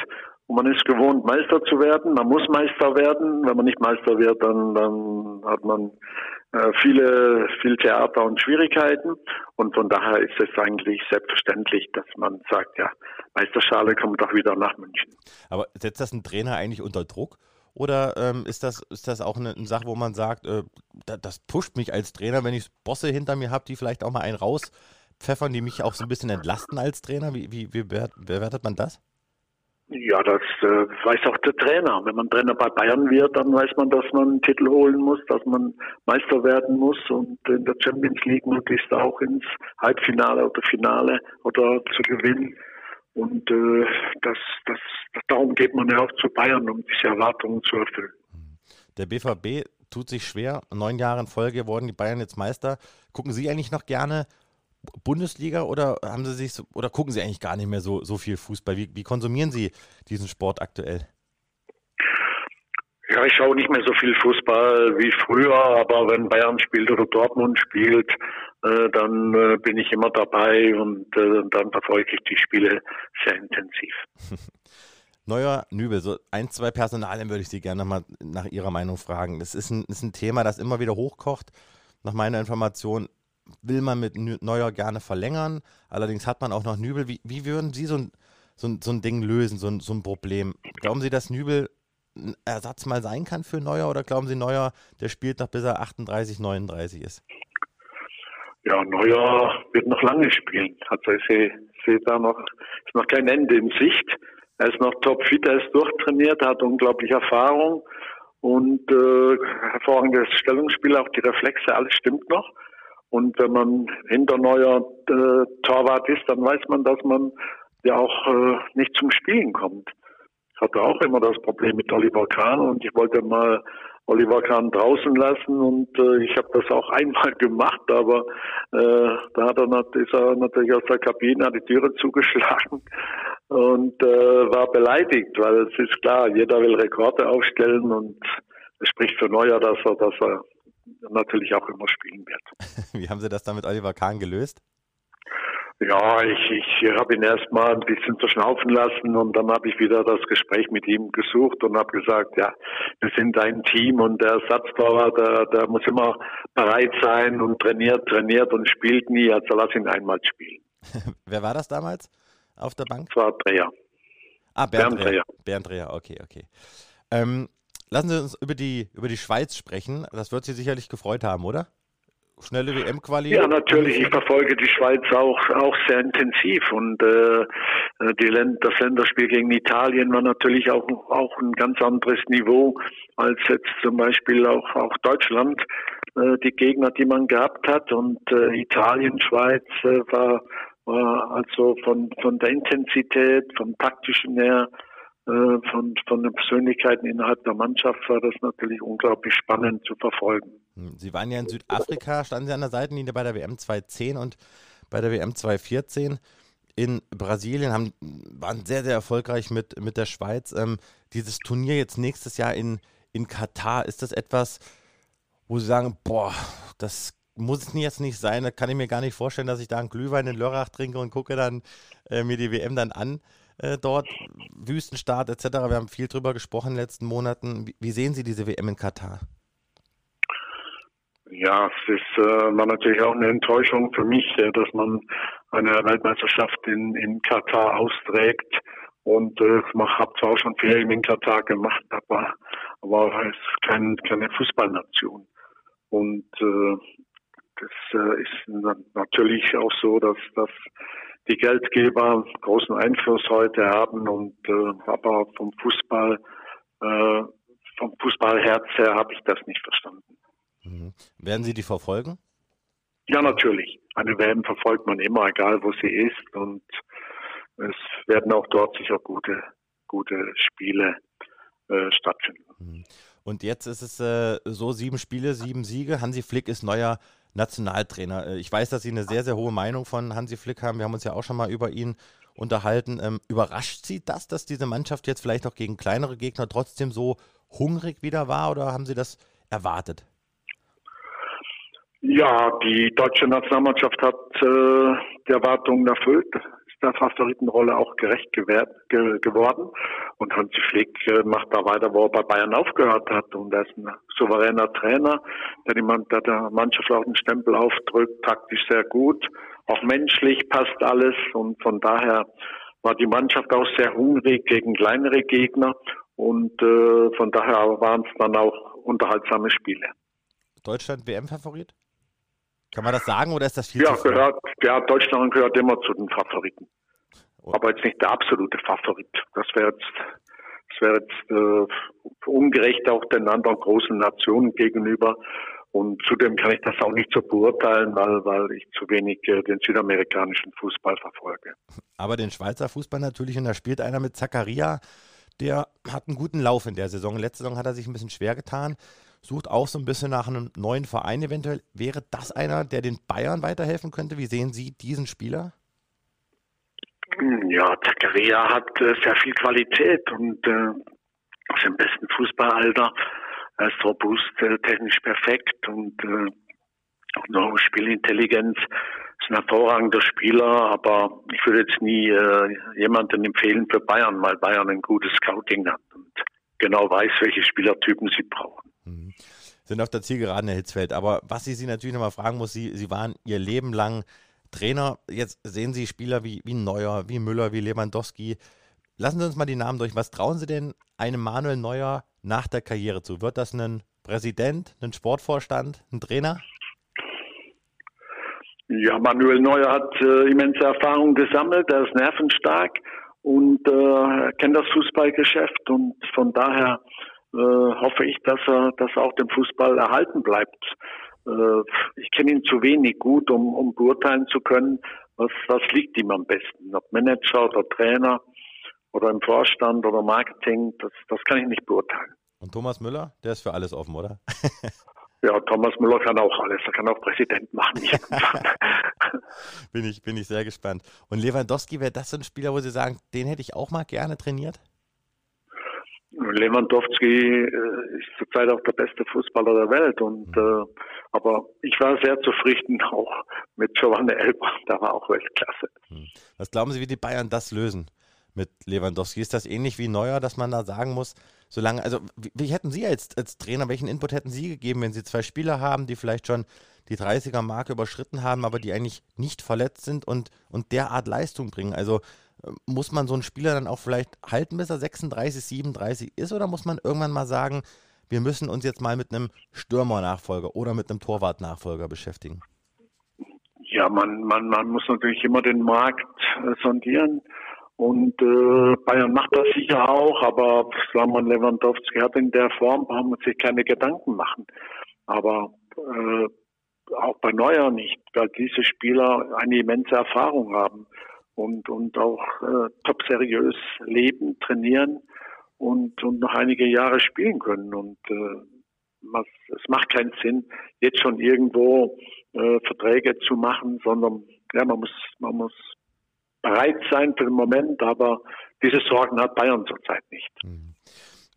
Und man ist gewohnt, Meister zu werden. Man muss Meister werden. Wenn man nicht Meister wird, dann, dann hat man äh, viele, viel Theater und Schwierigkeiten. Und von daher ist es eigentlich selbstverständlich, dass man sagt, ja, Meisterschale kommt doch wieder nach München. Aber setzt das ein Trainer eigentlich unter Druck? Oder ähm, ist, das, ist das auch eine, eine Sache, wo man sagt, äh, das, das pusht mich als Trainer, wenn ich Bosse hinter mir habe, die vielleicht auch mal einen rauspfeffern, die mich auch so ein bisschen entlasten als Trainer? Wie, wie, wie bewertet man das? Ja, das äh, weiß auch der Trainer. Wenn man Trainer bei Bayern wird, dann weiß man, dass man einen Titel holen muss, dass man Meister werden muss und in der Champions League möglichst auch ins Halbfinale oder Finale oder zu gewinnen. Und äh, das, das, darum geht man ja auch zu Bayern, um diese Erwartungen zu erfüllen. Der BVB tut sich schwer. Neun Jahre in Folge wurden die Bayern jetzt Meister. Gucken Sie eigentlich noch gerne Bundesliga oder haben Sie sich oder gucken Sie eigentlich gar nicht mehr so, so viel Fußball? Wie, wie konsumieren Sie diesen Sport aktuell? Ja, ich schaue nicht mehr so viel Fußball wie früher, aber wenn Bayern spielt oder Dortmund spielt, äh, dann äh, bin ich immer dabei und äh, dann verfolge ich die Spiele sehr intensiv. Neuer Nübel, so ein, zwei Personalien würde ich Sie gerne nochmal nach Ihrer Meinung fragen. Das ist ein, ist ein Thema, das immer wieder hochkocht. Nach meiner Information will man mit Neuer gerne verlängern. Allerdings hat man auch noch Nübel. Wie, wie würden Sie so ein, so, ein, so ein Ding lösen, so ein, so ein Problem? Glauben Sie, dass Nübel ein Ersatz mal sein kann für Neuer oder glauben Sie, Neuer, der spielt noch bis er 38, 39 ist? Ja, Neuer wird noch lange spielen. Also ich sehe, sehe da noch, ist noch kein Ende in Sicht. Er ist noch topfit, er ist durchtrainiert, er hat unglaublich Erfahrung und äh, hervorragendes Stellungsspiel, auch die Reflexe, alles stimmt noch. Und wenn man hinter neuer äh, Torwart ist, dann weiß man, dass man ja auch äh, nicht zum Spielen kommt. Hatte auch immer das Problem mit Oliver Kahn und ich wollte mal Oliver Kahn draußen lassen und äh, ich habe das auch einmal gemacht, aber äh, da hat er, ist er natürlich aus der Kabine, hat die Türe zugeschlagen und äh, war beleidigt, weil es ist klar, jeder will Rekorde aufstellen und es spricht für Neuer, dass er, dass er natürlich auch immer spielen wird. Wie haben Sie das dann mit Oliver Kahn gelöst? Ja, ich, ich habe ihn erst mal ein bisschen verschnaufen lassen und dann habe ich wieder das Gespräch mit ihm gesucht und habe gesagt, ja, wir sind ein Team und der Ersatztorwart, der, der muss immer bereit sein und trainiert, trainiert und spielt nie, also lass ihn einmal spielen. Wer war das damals auf der Bank? Das war Dreher. Ah, Bernd, Bernd Dreher. Bernd Dreher, okay, okay. Ähm, lassen Sie uns über die, über die Schweiz sprechen. Das wird Sie sicherlich gefreut haben, oder? Schnelle WM-Quali? Ja, natürlich. Ich verfolge die Schweiz auch, auch sehr intensiv und äh, die Länd das Länderspiel gegen Italien war natürlich auch, auch ein ganz anderes Niveau als jetzt zum Beispiel auch, auch Deutschland, äh, die Gegner, die man gehabt hat und äh, Italien, Schweiz äh, war, war also von, von der Intensität, vom taktischen her, von, von den Persönlichkeiten innerhalb der Mannschaft war das natürlich unglaublich spannend zu verfolgen. Hm, Sie waren ja in Südafrika, standen Sie an der Seitenlinie bei der WM 2010 und bei der WM 2014 in Brasilien, haben, waren sehr, sehr erfolgreich mit, mit der Schweiz. Ähm, dieses Turnier jetzt nächstes Jahr in, in Katar, ist das etwas, wo Sie sagen, boah, das muss es jetzt nicht sein, da kann ich mir gar nicht vorstellen, dass ich da einen Glühwein in Lörrach trinke und gucke dann äh, mir die WM dann an. Äh, dort, Wüstenstaat etc. Wir haben viel drüber gesprochen in den letzten Monaten. Wie, wie sehen Sie diese WM in Katar? Ja, es ist, äh, war natürlich auch eine Enttäuschung für mich, äh, dass man eine Weltmeisterschaft in, in Katar austrägt. Und äh, ich habe zwar auch schon Ferien in Katar gemacht, aber, aber es ist kein, keine Fußballnation. Und äh, das äh, ist natürlich auch so, dass, dass die Geldgeber großen Einfluss heute haben und äh, aber vom Fußball, äh, vom Fußballherz her habe ich das nicht verstanden. Mhm. Werden Sie die verfolgen? Ja, natürlich. Eine WM verfolgt man immer, egal wo sie ist. Und es werden auch dort sicher gute, gute Spiele äh, stattfinden. Mhm. Und jetzt ist es äh, so, sieben Spiele, sieben Siege. Hansi Flick ist neuer Nationaltrainer. Äh, ich weiß, dass Sie eine sehr, sehr hohe Meinung von Hansi Flick haben. Wir haben uns ja auch schon mal über ihn unterhalten. Ähm, überrascht Sie das, dass diese Mannschaft jetzt vielleicht auch gegen kleinere Gegner trotzdem so hungrig wieder war oder haben Sie das erwartet? Ja, die deutsche Nationalmannschaft hat äh, die Erwartungen erfüllt, der Favoritenrolle auch gerecht gewährt, ge geworden. Und Hansi Flick äh, macht da weiter, wo er bei Bayern aufgehört hat. Und er ist ein souveräner Trainer, der, die, der der Mannschaft auch einen Stempel aufdrückt, taktisch sehr gut. Auch menschlich passt alles. Und von daher war die Mannschaft auch sehr hungrig gegen kleinere Gegner. Und äh, von daher waren es dann auch unterhaltsame Spiele. Deutschland WM-Favorit? Kann man das sagen oder ist das viel ja, zu gehört, Ja, Deutschland gehört immer zu den Favoriten. Oh. Aber jetzt nicht der absolute Favorit. Das wäre jetzt, das wäre jetzt äh, ungerecht auch den anderen großen Nationen gegenüber. Und zudem kann ich das auch nicht so beurteilen, weil, weil ich zu wenig äh, den südamerikanischen Fußball verfolge. Aber den Schweizer Fußball natürlich, und da spielt einer mit Zakaria, der hat einen guten Lauf in der Saison. Letzte Saison hat er sich ein bisschen schwer getan sucht auch so ein bisschen nach einem neuen Verein eventuell. Wäre das einer, der den Bayern weiterhelfen könnte? Wie sehen Sie diesen Spieler? Ja, Zakaria hat äh, sehr viel Qualität und äh, ist im besten Fußballalter. Er ist robust, äh, technisch perfekt und äh, noch Spielintelligenz. Ist ein hervorragender Spieler, aber ich würde jetzt nie äh, jemanden empfehlen für Bayern, weil Bayern ein gutes Scouting hat und genau weiß, welche Spielertypen sie brauchen. Mhm. Sind auf der Zielgeraden, Herr Hitzfeld. Aber was ich Sie natürlich nochmal fragen muss, Sie, Sie waren Ihr Leben lang Trainer. Jetzt sehen Sie Spieler wie, wie Neuer, wie Müller, wie Lewandowski. Lassen Sie uns mal die Namen durch. Was trauen Sie denn einem Manuel Neuer nach der Karriere zu? Wird das ein Präsident, ein Sportvorstand, ein Trainer? Ja, Manuel Neuer hat äh, immense Erfahrung gesammelt, er ist nervenstark und äh, kennt das Fußballgeschäft und von daher hoffe ich, dass er, dass er auch dem Fußball erhalten bleibt. Äh, ich kenne ihn zu wenig gut, um, um beurteilen zu können, was, was liegt ihm am besten. Ob Manager oder Trainer oder im Vorstand oder Marketing, das, das kann ich nicht beurteilen. Und Thomas Müller, der ist für alles offen, oder? Ja, Thomas Müller kann auch alles. Er kann auch Präsident machen. bin, ich, bin ich sehr gespannt. Und Lewandowski, wäre das so ein Spieler, wo Sie sagen, den hätte ich auch mal gerne trainiert? Lewandowski äh, ist zurzeit auch der beste Fußballer der Welt und äh, aber ich war sehr zufrieden auch mit Giovanni Elber, da war auch Weltklasse. Hm. Was glauben Sie, wie die Bayern das lösen mit Lewandowski? Ist das ähnlich wie Neuer, dass man da sagen muss, solange, also wie, wie hätten Sie als, als Trainer, welchen Input hätten Sie gegeben, wenn Sie zwei Spieler haben, die vielleicht schon die 30er-Marke überschritten haben, aber die eigentlich nicht verletzt sind und, und derart Leistung bringen? Also muss man so einen Spieler dann auch vielleicht halten, bis er 36, 37 ist? Oder muss man irgendwann mal sagen, wir müssen uns jetzt mal mit einem Stürmer-Nachfolger oder mit einem Torwart-Nachfolger beschäftigen? Ja, man, man, man muss natürlich immer den Markt äh, sondieren. Und äh, Bayern macht das sicher auch, aber wir, Lewandowski hat in der Form, brauchen wir sich keine Gedanken machen. Aber äh, auch bei Neuer nicht, weil diese Spieler eine immense Erfahrung haben und, und auch äh, top seriös leben, trainieren und, und noch einige Jahre spielen können. Und äh, was, es macht keinen Sinn, jetzt schon irgendwo äh, Verträge zu machen, sondern ja, man muss, man muss bereit sein für den Moment, aber diese Sorgen hat Bayern zurzeit nicht. Mhm.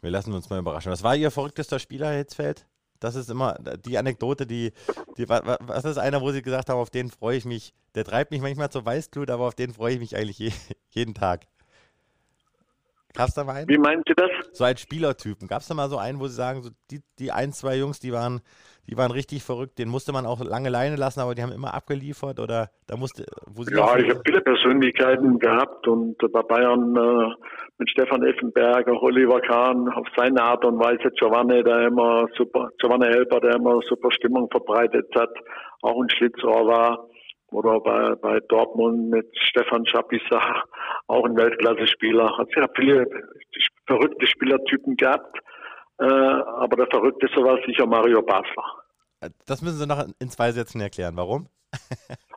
Wir lassen uns mal überraschen. Was war Ihr verrücktester Spieler, Hitzfeld? Das ist immer die Anekdote, die, die was ist einer, wo Sie gesagt haben, auf den freue ich mich. Der treibt mich manchmal zur Weißglut, aber auf den freue ich mich eigentlich je, jeden Tag. Gab es da mal einen? Wie meinen Sie das? So ein Spielertypen. Gab es da mal so einen, wo Sie sagen, so die, die ein, zwei Jungs, die waren, die waren richtig verrückt, den musste man auch lange Leine lassen, aber die haben immer abgeliefert oder da musste. ja, ich habe viele Persönlichkeiten gehabt und bei Bayern äh, mit Stefan Effenberger, Oliver Kahn, auf seine Art und Weise Giovanni, der immer super, Giovanni Helper, der immer super Stimmung verbreitet hat, auch ein Schlitzrohr war. Oder bei, bei Dortmund mit Stefan Schapisa, auch ein Weltklasse-Spieler. Hat sehr viele verrückte Spielertypen gehabt. Äh, aber der Verrückteste war sicher Mario Basler. Das müssen Sie noch in zwei Sätzen erklären. Warum?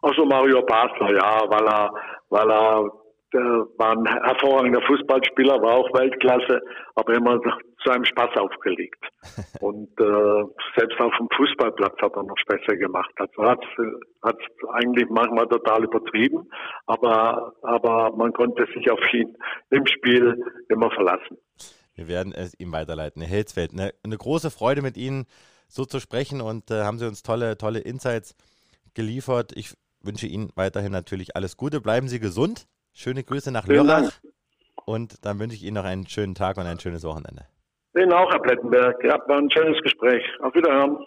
Also Mario Basler, ja, weil er, weil er der war ein hervorragender Fußballspieler, war auch Weltklasse, aber immer zu einem Spaß aufgelegt. Und äh, selbst auf dem Fußballplatz hat er noch besser gemacht. Also hat hat eigentlich manchmal total übertrieben, aber aber man konnte sich auf ihn im Spiel immer verlassen. Wir werden es ihm weiterleiten. Herr Hilsfeld, eine, eine große Freude mit Ihnen so zu sprechen und äh, haben Sie uns tolle tolle Insights geliefert. Ich wünsche Ihnen weiterhin natürlich alles Gute. Bleiben Sie gesund. Schöne Grüße nach Lörrach. Und dann wünsche ich Ihnen noch einen schönen Tag und ein schönes Wochenende. Ihnen auch, Herr Plettenberg. Ja, war ein schönes Gespräch. Auf Wiederhören.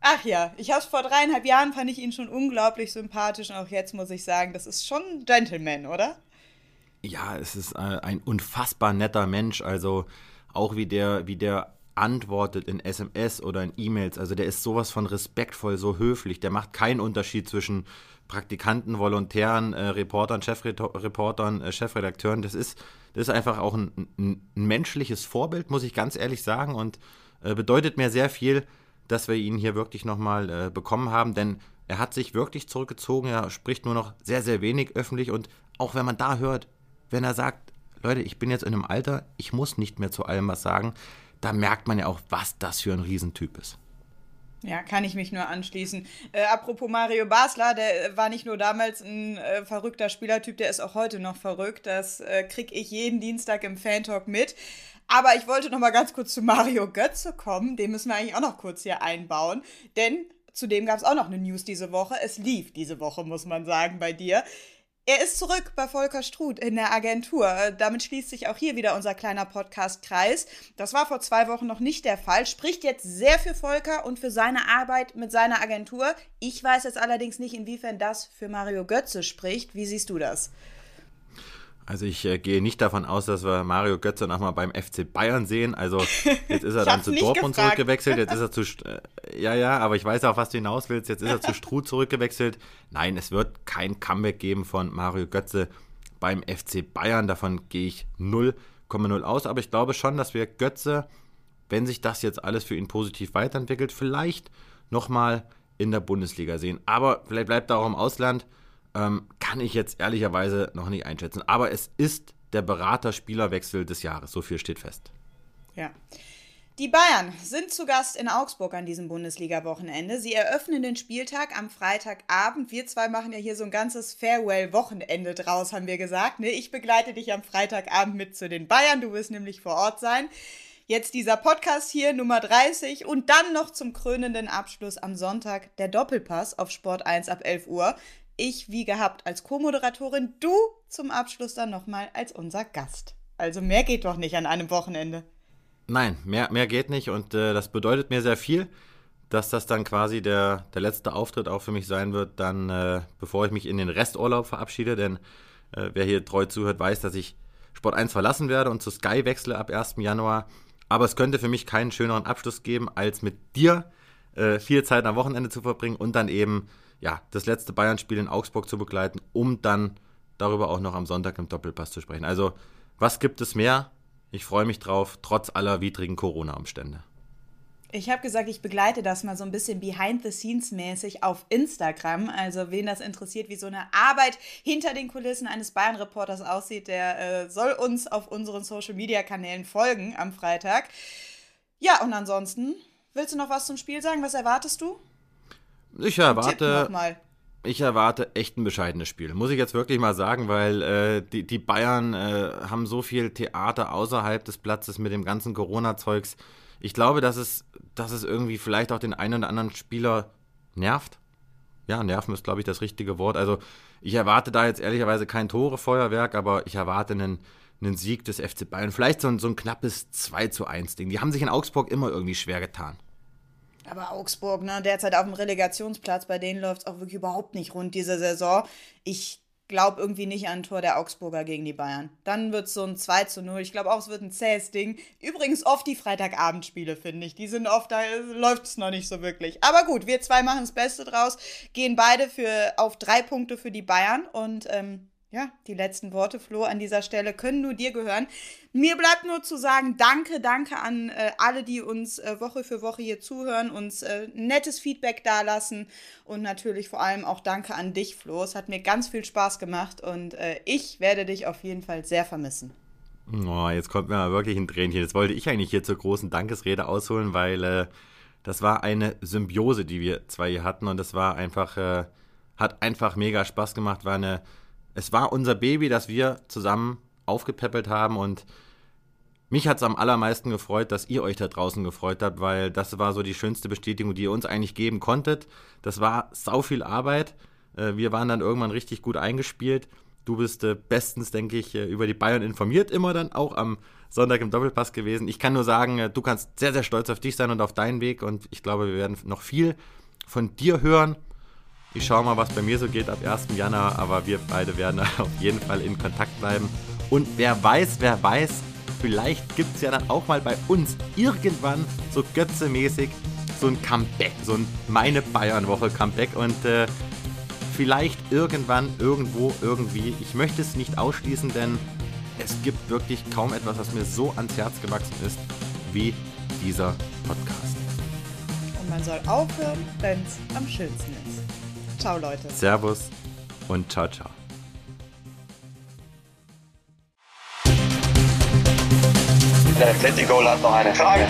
Ach ja, ich habe es vor dreieinhalb Jahren, fand ich ihn schon unglaublich sympathisch. Und auch jetzt muss ich sagen, das ist schon ein Gentleman, oder? Ja, es ist äh, ein unfassbar netter Mensch. Also auch wie der, wie der antwortet in SMS oder in E-Mails. Also der ist sowas von respektvoll, so höflich. Der macht keinen Unterschied zwischen Praktikanten, Volontären, äh, Reportern, Chefreportern, äh, Chefredakteuren. Das ist, das ist einfach auch ein, ein, ein, menschliches Vorbild, muss ich ganz ehrlich sagen. Und äh, bedeutet mir sehr viel, dass wir ihn hier wirklich nochmal äh, bekommen haben. Denn er hat sich wirklich zurückgezogen. Er spricht nur noch sehr, sehr wenig öffentlich. Und auch wenn man da hört, wenn er sagt, Leute, ich bin jetzt in einem Alter, ich muss nicht mehr zu allem was sagen, da merkt man ja auch, was das für ein Riesentyp ist. Ja, kann ich mich nur anschließen. Äh, apropos Mario Basler, der war nicht nur damals ein äh, verrückter Spielertyp, der ist auch heute noch verrückt. Das äh, kriege ich jeden Dienstag im Fantalk mit. Aber ich wollte noch mal ganz kurz zu Mario Götze kommen. Den müssen wir eigentlich auch noch kurz hier einbauen. Denn zudem gab es auch noch eine News diese Woche. Es lief diese Woche, muss man sagen, bei dir. Er ist zurück bei Volker Struth in der Agentur. Damit schließt sich auch hier wieder unser kleiner Podcast-Kreis. Das war vor zwei Wochen noch nicht der Fall. Spricht jetzt sehr für Volker und für seine Arbeit mit seiner Agentur. Ich weiß jetzt allerdings nicht, inwiefern das für Mario Götze spricht. Wie siehst du das? Also ich äh, gehe nicht davon aus, dass wir Mario Götze nochmal beim FC Bayern sehen. Also jetzt ist er dann zu Dortmund gefragt. zurückgewechselt, jetzt ist er zu äh, ja ja, aber ich weiß auch, was du hinaus willst. Jetzt ist er zu Struh zurückgewechselt. Nein, es wird kein Comeback geben von Mario Götze beim FC Bayern. Davon gehe ich 0,0 aus. Aber ich glaube schon, dass wir Götze, wenn sich das jetzt alles für ihn positiv weiterentwickelt, vielleicht nochmal in der Bundesliga sehen. Aber vielleicht bleibt er auch im Ausland ähm, kann ich jetzt ehrlicherweise noch nicht einschätzen. Aber es ist der Berater-Spielerwechsel des Jahres. So viel steht fest. Ja. Die Bayern sind zu Gast in Augsburg an diesem Bundesliga-Wochenende. Sie eröffnen den Spieltag am Freitagabend. Wir zwei machen ja hier so ein ganzes Farewell-Wochenende draus, haben wir gesagt. Ne? Ich begleite dich am Freitagabend mit zu den Bayern. Du wirst nämlich vor Ort sein. Jetzt dieser Podcast hier, Nummer 30. Und dann noch zum krönenden Abschluss am Sonntag der Doppelpass auf Sport 1 ab 11 Uhr. Ich, wie gehabt, als Co-Moderatorin, du zum Abschluss dann nochmal als unser Gast. Also mehr geht doch nicht an einem Wochenende. Nein, mehr, mehr geht nicht und äh, das bedeutet mir sehr viel, dass das dann quasi der, der letzte Auftritt auch für mich sein wird, dann äh, bevor ich mich in den Resturlaub verabschiede, denn äh, wer hier treu zuhört, weiß, dass ich Sport 1 verlassen werde und zu Sky wechsle ab 1. Januar. Aber es könnte für mich keinen schöneren Abschluss geben, als mit dir äh, viel Zeit am Wochenende zu verbringen und dann eben ja, das letzte Bayern-Spiel in Augsburg zu begleiten, um dann darüber auch noch am Sonntag im Doppelpass zu sprechen. Also, was gibt es mehr? Ich freue mich drauf, trotz aller widrigen Corona-Umstände. Ich habe gesagt, ich begleite das mal so ein bisschen behind-the-scenes-mäßig auf Instagram. Also wen das interessiert, wie so eine Arbeit hinter den Kulissen eines Bayern-Reporters aussieht, der äh, soll uns auf unseren Social-Media-Kanälen folgen am Freitag. Ja, und ansonsten, willst du noch was zum Spiel sagen? Was erwartest du? Ich erwarte ich erwarte echt ein bescheidenes Spiel. Muss ich jetzt wirklich mal sagen, weil äh, die, die Bayern äh, haben so viel Theater außerhalb des Platzes mit dem ganzen Corona-Zeugs. Ich glaube, dass es, dass es irgendwie vielleicht auch den einen oder anderen Spieler nervt. Ja, nerven ist, glaube ich, das richtige Wort. Also ich erwarte da jetzt ehrlicherweise kein Tore-Feuerwerk, aber ich erwarte einen, einen Sieg des FC Bayern. Vielleicht so ein, so ein knappes 2 zu 1 Ding. Die haben sich in Augsburg immer irgendwie schwer getan. Aber Augsburg, ne, derzeit auf dem Relegationsplatz, bei denen läuft es auch wirklich überhaupt nicht rund diese Saison. Ich glaube irgendwie nicht an ein Tor der Augsburger gegen die Bayern. Dann wird es so ein 2 zu 0. Ich glaube auch, es wird ein zähes Ding. Übrigens oft die Freitagabendspiele, finde ich. Die sind oft, da läuft es noch nicht so wirklich. Aber gut, wir zwei machen das Beste draus, gehen beide für, auf drei Punkte für die Bayern und ähm, ja, die letzten Worte, Flo, an dieser Stelle können nur dir gehören. Mir bleibt nur zu sagen, danke, danke an äh, alle, die uns äh, Woche für Woche hier zuhören, uns äh, nettes Feedback dalassen und natürlich vor allem auch danke an dich, Flo. Es hat mir ganz viel Spaß gemacht und äh, ich werde dich auf jeden Fall sehr vermissen. Oh, jetzt kommt mir mal wirklich ein Tränchen. Jetzt wollte ich eigentlich hier zur großen Dankesrede ausholen, weil äh, das war eine Symbiose, die wir zwei hier hatten und das war einfach, äh, hat einfach mega Spaß gemacht, war eine es war unser Baby, das wir zusammen aufgepäppelt haben und mich hat es am allermeisten gefreut, dass ihr euch da draußen gefreut habt, weil das war so die schönste Bestätigung, die ihr uns eigentlich geben konntet. Das war sau viel Arbeit. Äh, wir waren dann irgendwann richtig gut eingespielt. Du bist äh, bestens, denke ich, äh, über die Bayern informiert, immer dann auch am Sonntag im Doppelpass gewesen. Ich kann nur sagen, du kannst sehr, sehr stolz auf dich sein und auf deinen Weg und ich glaube, wir werden noch viel von dir hören ich schaue mal, was bei mir so geht ab 1. Januar, aber wir beide werden auf jeden Fall in Kontakt bleiben. Und wer weiß, wer weiß, vielleicht gibt es ja dann auch mal bei uns irgendwann so götzemäßig so ein Comeback, so ein Meine Bayern-Woche Comeback und äh, vielleicht irgendwann, irgendwo, irgendwie. Ich möchte es nicht ausschließen, denn es gibt wirklich kaum etwas, was mir so ans Herz gewachsen ist wie dieser Podcast. Und man soll aufhören, wenn es am schönsten ist. Ciao, Leute. Servus und ciao, ciao. Der Atletico hat noch eine Frage.